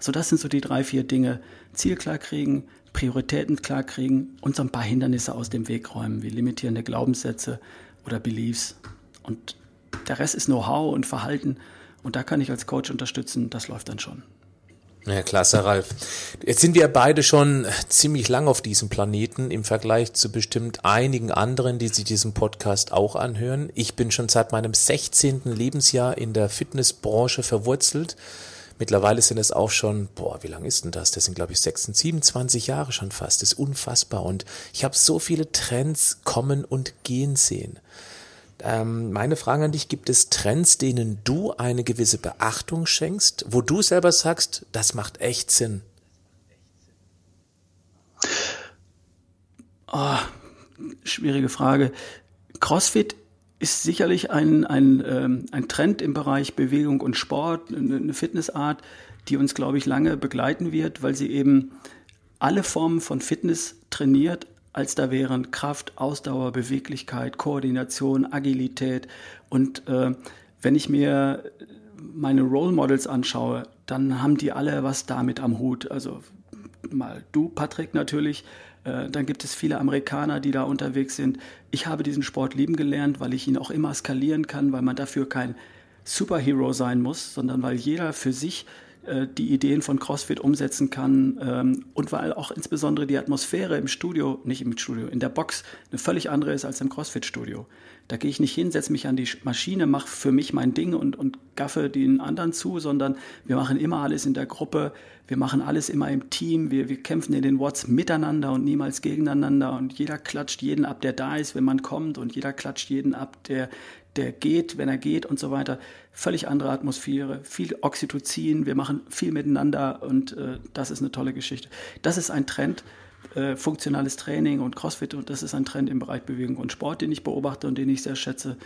So, das sind so die drei, vier Dinge. Ziel klar kriegen, Prioritäten klar kriegen und so ein paar Hindernisse aus dem Weg räumen, wie limitierende Glaubenssätze oder Beliefs. Und der Rest ist Know-how und Verhalten. Und da kann ich als Coach unterstützen. Das läuft dann schon. Ja, klasse, Ralf. Jetzt sind wir beide schon ziemlich lang auf diesem Planeten im Vergleich zu bestimmt einigen anderen, die sich diesen Podcast auch anhören. Ich bin schon seit meinem 16. Lebensjahr in der Fitnessbranche verwurzelt. Mittlerweile sind es auch schon, boah, wie lang ist denn das? Das sind, glaube ich, 26, 27 Jahre schon fast. Das ist unfassbar. Und ich habe so viele Trends kommen und gehen sehen. Ähm, meine Frage an dich, gibt es Trends, denen du eine gewisse Beachtung schenkst, wo du selber sagst, das macht echt Sinn? Oh, schwierige Frage. CrossFit ist sicherlich ein, ein, ähm, ein Trend im Bereich Bewegung und Sport, eine Fitnessart, die uns, glaube ich, lange begleiten wird, weil sie eben alle Formen von Fitness trainiert, als da wären Kraft, Ausdauer, Beweglichkeit, Koordination, Agilität. Und äh, wenn ich mir meine Role Models anschaue, dann haben die alle was damit am Hut. Also mal du, Patrick, natürlich. Äh, dann gibt es viele Amerikaner, die da unterwegs sind. Ich habe diesen Sport lieben gelernt, weil ich ihn auch immer skalieren kann, weil man dafür kein Superhero sein muss, sondern weil jeder für sich äh, die Ideen von CrossFit umsetzen kann ähm, und weil auch insbesondere die Atmosphäre im Studio, nicht im Studio, in der Box eine völlig andere ist als im CrossFit-Studio. Da gehe ich nicht hin, setze mich an die Maschine, mache für mich mein Ding und, und gaffe den anderen zu, sondern wir machen immer alles in der Gruppe, wir machen alles immer im Team, wir, wir kämpfen in den Watts miteinander und niemals gegeneinander und jeder klatscht jeden ab, der da ist, wenn man kommt und jeder klatscht jeden ab, der, der geht, wenn er geht und so weiter. Völlig andere Atmosphäre, viel Oxytocin, wir machen viel miteinander und äh, das ist eine tolle Geschichte. Das ist ein Trend, äh, funktionales Training und CrossFit und das ist ein Trend im Bereich Bewegung und Sport, den ich beobachte und den ich sehr schätze.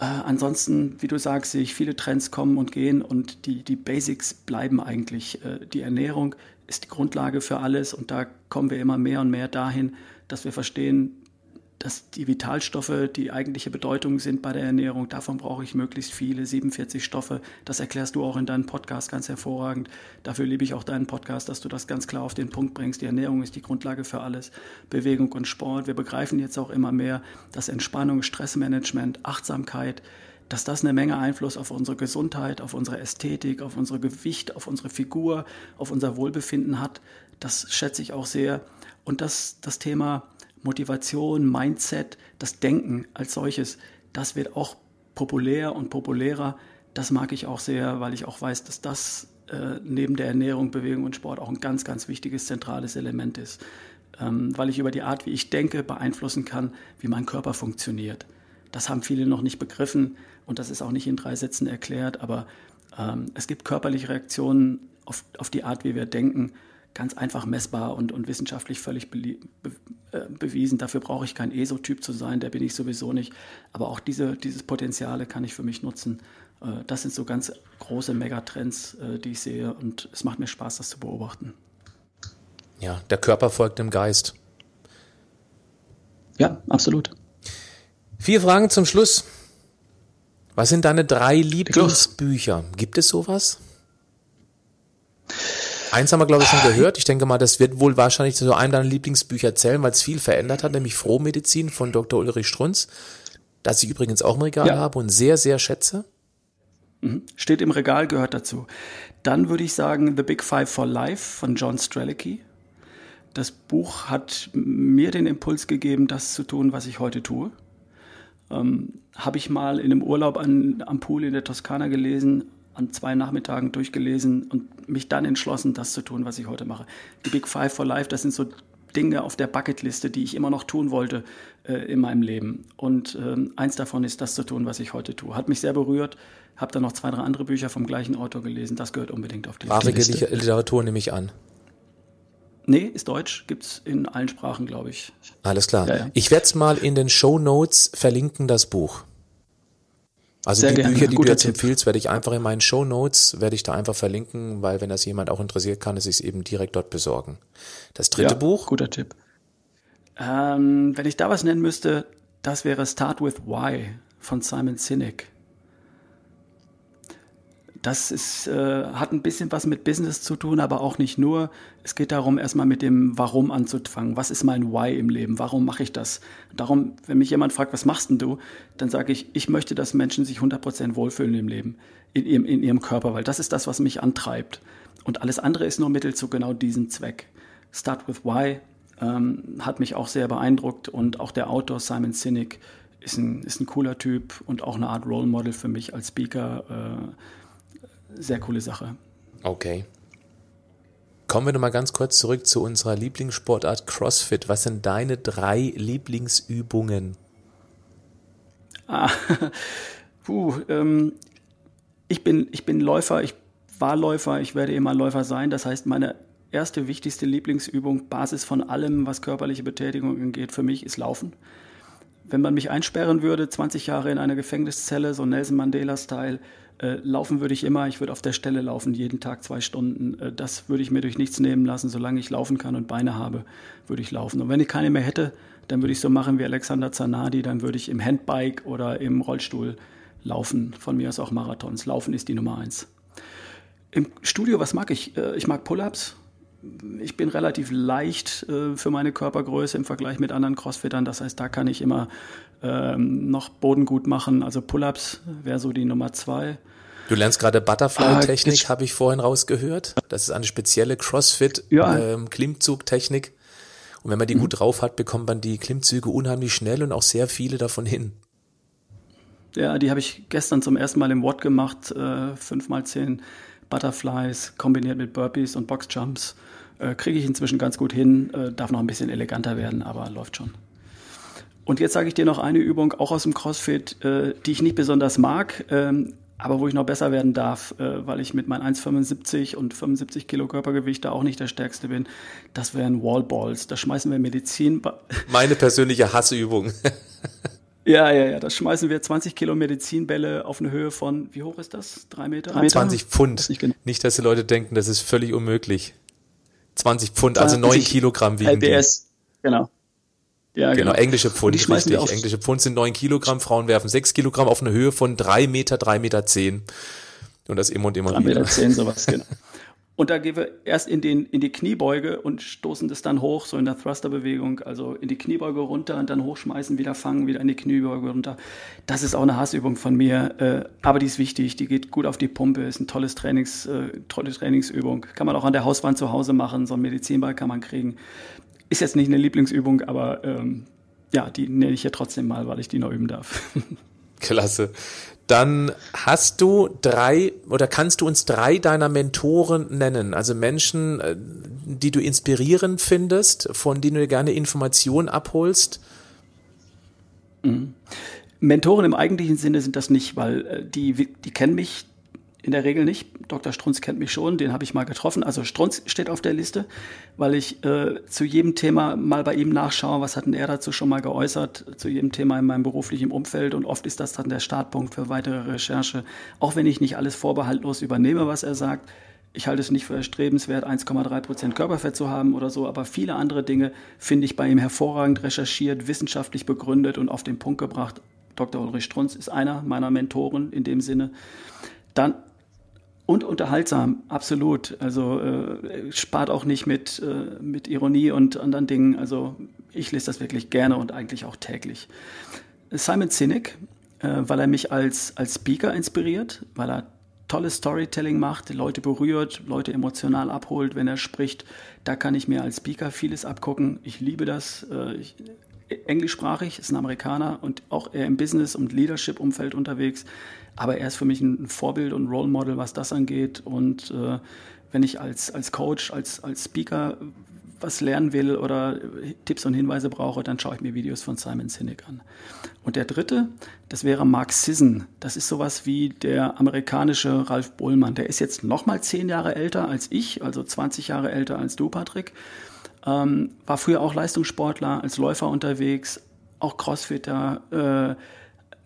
Äh, ansonsten, wie du sagst, sehe ich viele Trends kommen und gehen und die, die Basics bleiben eigentlich. Äh, die Ernährung ist die Grundlage für alles und da kommen wir immer mehr und mehr dahin, dass wir verstehen, dass die Vitalstoffe die eigentliche Bedeutung sind bei der Ernährung. Davon brauche ich möglichst viele, 47 Stoffe. Das erklärst du auch in deinem Podcast ganz hervorragend. Dafür liebe ich auch deinen Podcast, dass du das ganz klar auf den Punkt bringst. Die Ernährung ist die Grundlage für alles. Bewegung und Sport. Wir begreifen jetzt auch immer mehr, dass Entspannung, Stressmanagement, Achtsamkeit, dass das eine Menge Einfluss auf unsere Gesundheit, auf unsere Ästhetik, auf unsere Gewicht, auf unsere Figur, auf unser Wohlbefinden hat. Das schätze ich auch sehr. Und das, das Thema Motivation, Mindset, das Denken als solches, das wird auch populär und populärer. Das mag ich auch sehr, weil ich auch weiß, dass das äh, neben der Ernährung, Bewegung und Sport auch ein ganz, ganz wichtiges, zentrales Element ist. Ähm, weil ich über die Art, wie ich denke, beeinflussen kann, wie mein Körper funktioniert. Das haben viele noch nicht begriffen und das ist auch nicht in drei Sätzen erklärt, aber ähm, es gibt körperliche Reaktionen auf, auf die Art, wie wir denken ganz einfach messbar und, und wissenschaftlich völlig be äh, bewiesen. Dafür brauche ich kein ESO-Typ zu sein, der bin ich sowieso nicht. Aber auch diese dieses Potenziale kann ich für mich nutzen. Äh, das sind so ganz große Megatrends, äh, die ich sehe und es macht mir Spaß, das zu beobachten. Ja, der Körper folgt dem Geist. Ja, absolut. Vier Fragen zum Schluss. Was sind deine drei Lieblingsbücher? Gibt es sowas? Eins haben wir, glaube ich, schon gehört. Ich denke mal, das wird wohl wahrscheinlich zu einem deiner Lieblingsbücher zählen, weil es viel verändert hat, nämlich Frohmedizin von Dr. Ulrich Strunz, das ich übrigens auch im Regal ja. habe und sehr, sehr schätze. Mhm. Steht im Regal, gehört dazu. Dann würde ich sagen The Big Five for Life von John Strelicky. Das Buch hat mir den Impuls gegeben, das zu tun, was ich heute tue. Ähm, Habe ich mal in einem Urlaub an, am Pool in der Toskana gelesen, an zwei Nachmittagen durchgelesen und mich dann entschlossen, das zu tun, was ich heute mache. Die Big Five for Life, das sind so Dinge auf der Bucketliste, die ich immer noch tun wollte äh, in meinem Leben. Und ähm, eins davon ist das zu tun, was ich heute tue. Hat mich sehr berührt. Habe dann noch zwei, drei andere Bücher vom gleichen Autor gelesen. Das gehört unbedingt auf die Wahre Liste. Literatur nehme ich an. Nee, ist deutsch, gibt's in allen Sprachen, glaube ich. Alles klar. Ja, ja. Ich werde es mal in den Show Notes verlinken, das Buch. Also Sehr die gerne. Bücher, die Guter du jetzt Tipp. empfiehlst, werde ich einfach in meinen Show Notes, werde ich da einfach verlinken, weil wenn das jemand auch interessiert, kann es sich eben direkt dort besorgen. Das dritte ja, Buch? Guter Tipp. Ähm, wenn ich da was nennen müsste, das wäre Start with Why von Simon Sinek. Das ist, äh, hat ein bisschen was mit Business zu tun, aber auch nicht nur. Es geht darum, erstmal mit dem Warum anzufangen. Was ist mein Why im Leben? Warum mache ich das? Darum, wenn mich jemand fragt, was machst denn du? Dann sage ich, ich möchte, dass Menschen sich 100% wohlfühlen im Leben, in ihrem, in ihrem Körper, weil das ist das, was mich antreibt. Und alles andere ist nur Mittel zu genau diesem Zweck. Start with Why ähm, hat mich auch sehr beeindruckt und auch der Autor Simon Sinek ist ein, ist ein cooler Typ und auch eine Art Role Model für mich als Speaker. Äh, sehr coole Sache. Okay. Kommen wir nochmal ganz kurz zurück zu unserer Lieblingssportart CrossFit. Was sind deine drei Lieblingsübungen? Ah, puh, ähm, ich, bin, ich bin Läufer, ich war Läufer, ich werde immer Läufer sein. Das heißt, meine erste wichtigste Lieblingsübung, Basis von allem, was körperliche Betätigung angeht, für mich ist Laufen. Wenn man mich einsperren würde, 20 Jahre in einer Gefängniszelle, so Nelson Mandela-Style, äh, laufen würde ich immer, ich würde auf der Stelle laufen, jeden Tag zwei Stunden. Äh, das würde ich mir durch nichts nehmen lassen. Solange ich laufen kann und Beine habe, würde ich laufen. Und wenn ich keine mehr hätte, dann würde ich so machen wie Alexander Zanardi, dann würde ich im Handbike oder im Rollstuhl laufen. Von mir aus auch Marathons. Laufen ist die Nummer eins. Im Studio, was mag ich? Äh, ich mag Pull-ups. Ich bin relativ leicht äh, für meine Körpergröße im Vergleich mit anderen Crossfittern. Das heißt, da kann ich immer ähm, noch Boden gut machen. Also Pull-ups wäre so die Nummer zwei. Du lernst gerade Butterfly-Technik, ah, habe ich vorhin rausgehört. Das ist eine spezielle CrossFit-Klimmzug-Technik. Ja. Ähm, und wenn man die mhm. gut drauf hat, bekommt man die Klimmzüge unheimlich schnell und auch sehr viele davon hin. Ja, die habe ich gestern zum ersten Mal im Watt gemacht. Äh, fünf mal zehn Butterflies kombiniert mit Burpees und Boxjumps. Äh, Kriege ich inzwischen ganz gut hin. Äh, darf noch ein bisschen eleganter werden, aber läuft schon. Und jetzt sage ich dir noch eine Übung, auch aus dem CrossFit, äh, die ich nicht besonders mag, ähm, aber wo ich noch besser werden darf, äh, weil ich mit meinen 1,75 und 75 Kilo Körpergewicht da auch nicht der Stärkste bin. Das wären Wallballs. Da schmeißen wir Medizin. Meine persönliche Hassübung. ja, ja, ja. Da schmeißen wir 20 Kilo Medizinbälle auf eine Höhe von, wie hoch ist das? Drei Meter? 20 Pfund. Nicht, genau. nicht, dass die Leute denken, das ist völlig unmöglich. 20 Pfund, also 9 Kilogramm wiegen LBS, die. Genau. Ja, genau. genau. Englische Pfund, richtig. Englische Pfund sind neun Kilogramm, Frauen werfen sechs Kilogramm auf eine Höhe von drei Meter, drei Meter zehn. Und das immer und immer 3 wieder. Meter zehn, sowas, genau. Und da gehen wir erst in, den, in die Kniebeuge und stoßen das dann hoch, so in der Thruster-Bewegung, also in die Kniebeuge runter und dann hochschmeißen, wieder fangen, wieder in die Kniebeuge runter. Das ist auch eine Hassübung von mir, äh, aber die ist wichtig, die geht gut auf die Pumpe, ist ein tolles Trainings, äh, tolle Trainingsübung. Kann man auch an der Hauswand zu Hause machen, so einen Medizinball kann man kriegen. Ist jetzt nicht eine Lieblingsübung, aber ähm, ja, die nenne ich ja trotzdem mal, weil ich die noch üben darf. Klasse. Dann hast du drei oder kannst du uns drei deiner Mentoren nennen? Also Menschen, äh, die du inspirierend findest, von denen du gerne Informationen abholst? Mhm. Mentoren im eigentlichen Sinne sind das nicht, weil äh, die, die kennen mich, in der Regel nicht. Dr. Strunz kennt mich schon, den habe ich mal getroffen. Also Strunz steht auf der Liste, weil ich äh, zu jedem Thema mal bei ihm nachschaue, was hat denn er dazu schon mal geäußert, zu jedem Thema in meinem beruflichen Umfeld. Und oft ist das dann der Startpunkt für weitere Recherche. Auch wenn ich nicht alles vorbehaltlos übernehme, was er sagt. Ich halte es nicht für erstrebenswert, 1,3 Prozent Körperfett zu haben oder so, aber viele andere Dinge finde ich bei ihm hervorragend recherchiert, wissenschaftlich begründet und auf den Punkt gebracht. Dr. Ulrich Strunz ist einer meiner Mentoren in dem Sinne. Dann und unterhaltsam, absolut. Also äh, spart auch nicht mit, äh, mit Ironie und anderen Dingen. Also ich lese das wirklich gerne und eigentlich auch täglich. Simon Sinek, äh, weil er mich als, als Speaker inspiriert, weil er tolles Storytelling macht, Leute berührt, Leute emotional abholt, wenn er spricht. Da kann ich mir als Speaker vieles abgucken. Ich liebe das. Äh, ich, englischsprachig, ist ein Amerikaner und auch eher im Business- und Leadership-Umfeld unterwegs. Aber er ist für mich ein Vorbild und Role Model, was das angeht. Und äh, wenn ich als, als Coach, als, als Speaker was lernen will oder Tipps und Hinweise brauche, dann schaue ich mir Videos von Simon Sinek an. Und der dritte, das wäre Mark Sisson. Das ist sowas wie der amerikanische Ralf Bohlmann. Der ist jetzt noch mal zehn Jahre älter als ich, also 20 Jahre älter als du, Patrick. Ähm, war früher auch Leistungssportler, als Läufer unterwegs, auch Crossfitter,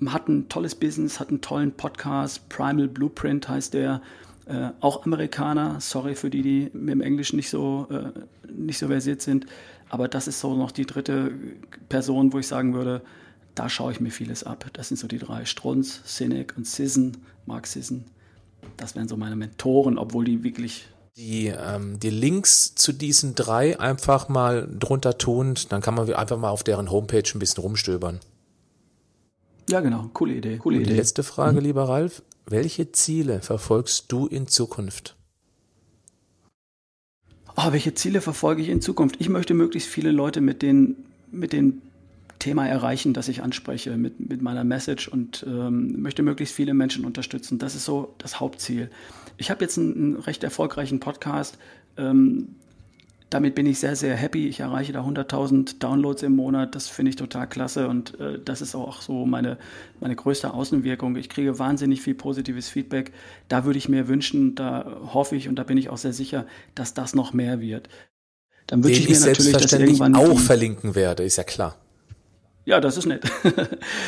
äh, hat ein tolles Business, hat einen tollen Podcast, Primal Blueprint heißt der, äh, auch Amerikaner, sorry für die, die dem Englischen nicht so, äh, nicht so versiert sind, aber das ist so noch die dritte Person, wo ich sagen würde, da schaue ich mir vieles ab. Das sind so die drei, Strunz, Sinek und Sisson, Mark Sisson. Das wären so meine Mentoren, obwohl die wirklich die, ähm, die Links zu diesen drei einfach mal drunter tun, dann kann man einfach mal auf deren Homepage ein bisschen rumstöbern. Ja, genau. Coole Idee. Coole Und die Idee. letzte Frage, mhm. lieber Ralf. Welche Ziele verfolgst du in Zukunft? Oh, welche Ziele verfolge ich in Zukunft? Ich möchte möglichst viele Leute mit den, mit den Thema erreichen, das ich anspreche mit, mit meiner Message und ähm, möchte möglichst viele Menschen unterstützen. Das ist so das Hauptziel. Ich habe jetzt einen, einen, recht erfolgreichen Podcast. Ähm, damit bin ich sehr, sehr happy. Ich erreiche da 100.000 Downloads im Monat. Das finde ich total klasse und äh, das ist auch so meine, meine größte Außenwirkung. Ich kriege wahnsinnig viel positives Feedback. Da würde ich mir wünschen, da hoffe ich und da bin ich auch sehr sicher, dass das noch mehr wird. Dann wünsche ich mir natürlich, dass irgendwann auch verlinken werde, ist ja klar. Ja, das ist nett.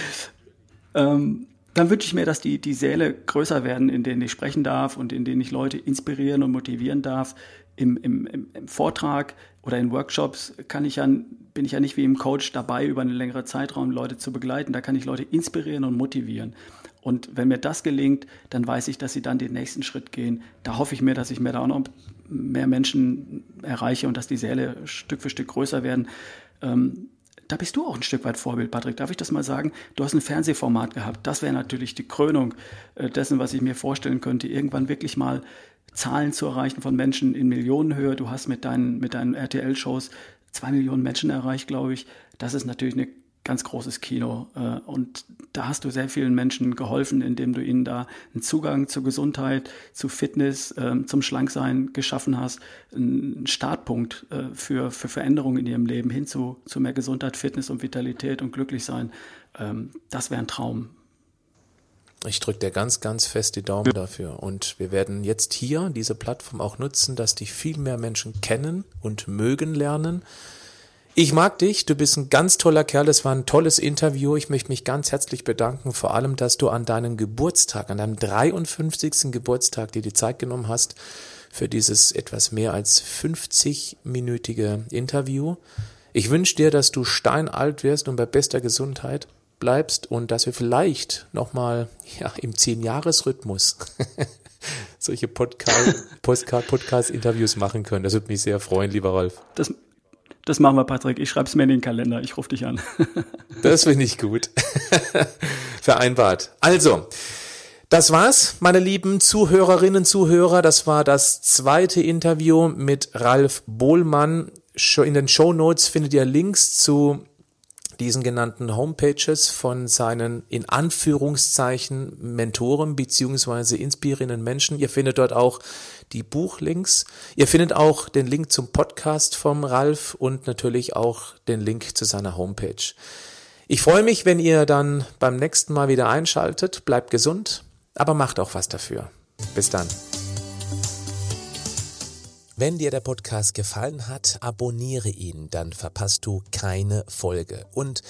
ähm, dann wünsche ich mir, dass die, die Säle größer werden, in denen ich sprechen darf und in denen ich Leute inspirieren und motivieren darf. Im, im, im Vortrag oder in Workshops kann ich ja, bin ich ja nicht wie im Coach dabei, über einen längeren Zeitraum Leute zu begleiten. Da kann ich Leute inspirieren und motivieren. Und wenn mir das gelingt, dann weiß ich, dass sie dann den nächsten Schritt gehen. Da hoffe ich mir, dass ich mir da auch noch mehr Menschen erreiche und dass die Säle Stück für Stück größer werden. Ähm, da bist du auch ein Stück weit Vorbild, Patrick. Darf ich das mal sagen? Du hast ein Fernsehformat gehabt. Das wäre natürlich die Krönung äh, dessen, was ich mir vorstellen könnte, irgendwann wirklich mal Zahlen zu erreichen von Menschen in Millionenhöhe. Du hast mit deinen, mit deinen RTL-Shows zwei Millionen Menschen erreicht, glaube ich. Das ist natürlich eine ganz großes Kino. Äh, und da hast du sehr vielen Menschen geholfen, indem du ihnen da einen Zugang zur Gesundheit, zu Fitness, ähm, zum Schlanksein geschaffen hast, einen Startpunkt äh, für, für Veränderungen in ihrem Leben hin zu, zu mehr Gesundheit, Fitness und Vitalität und Glücklichsein. Ähm, das wäre ein Traum. Ich drücke dir ganz, ganz fest die Daumen dafür. Und wir werden jetzt hier diese Plattform auch nutzen, dass dich viel mehr Menschen kennen und mögen lernen ich mag dich, du bist ein ganz toller Kerl, es war ein tolles Interview. Ich möchte mich ganz herzlich bedanken, vor allem, dass du an deinem Geburtstag, an deinem 53. Geburtstag dir die Zeit genommen hast für dieses etwas mehr als 50-minütige Interview. Ich wünsche dir, dass du steinalt wirst und bei bester Gesundheit bleibst und dass wir vielleicht nochmal ja, im 10-Jahres-Rhythmus solche Podcast-Interviews machen können. Das würde mich sehr freuen, lieber Rolf. Das, das machen wir, Patrick. Ich schreibe es mir in den Kalender. Ich rufe dich an. das finde ich gut. Vereinbart. Also, das war's, meine lieben Zuhörerinnen, Zuhörer. Das war das zweite Interview mit Ralf Bohlmann. In den Show Notes findet ihr Links zu diesen genannten Homepages von seinen in Anführungszeichen Mentoren beziehungsweise inspirierenden Menschen. Ihr findet dort auch die Buchlinks. Ihr findet auch den Link zum Podcast vom Ralf und natürlich auch den Link zu seiner Homepage. Ich freue mich, wenn ihr dann beim nächsten Mal wieder einschaltet. Bleibt gesund, aber macht auch was dafür. Bis dann. Wenn dir der Podcast gefallen hat, abonniere ihn, dann verpasst du keine Folge. Und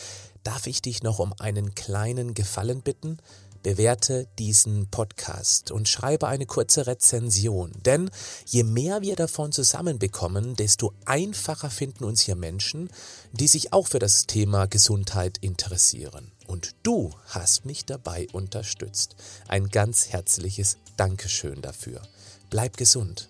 darf ich dich noch um einen kleinen Gefallen bitten? Bewerte diesen Podcast und schreibe eine kurze Rezension. Denn je mehr wir davon zusammenbekommen, desto einfacher finden uns hier Menschen, die sich auch für das Thema Gesundheit interessieren. Und du hast mich dabei unterstützt. Ein ganz herzliches Dankeschön dafür. Bleib gesund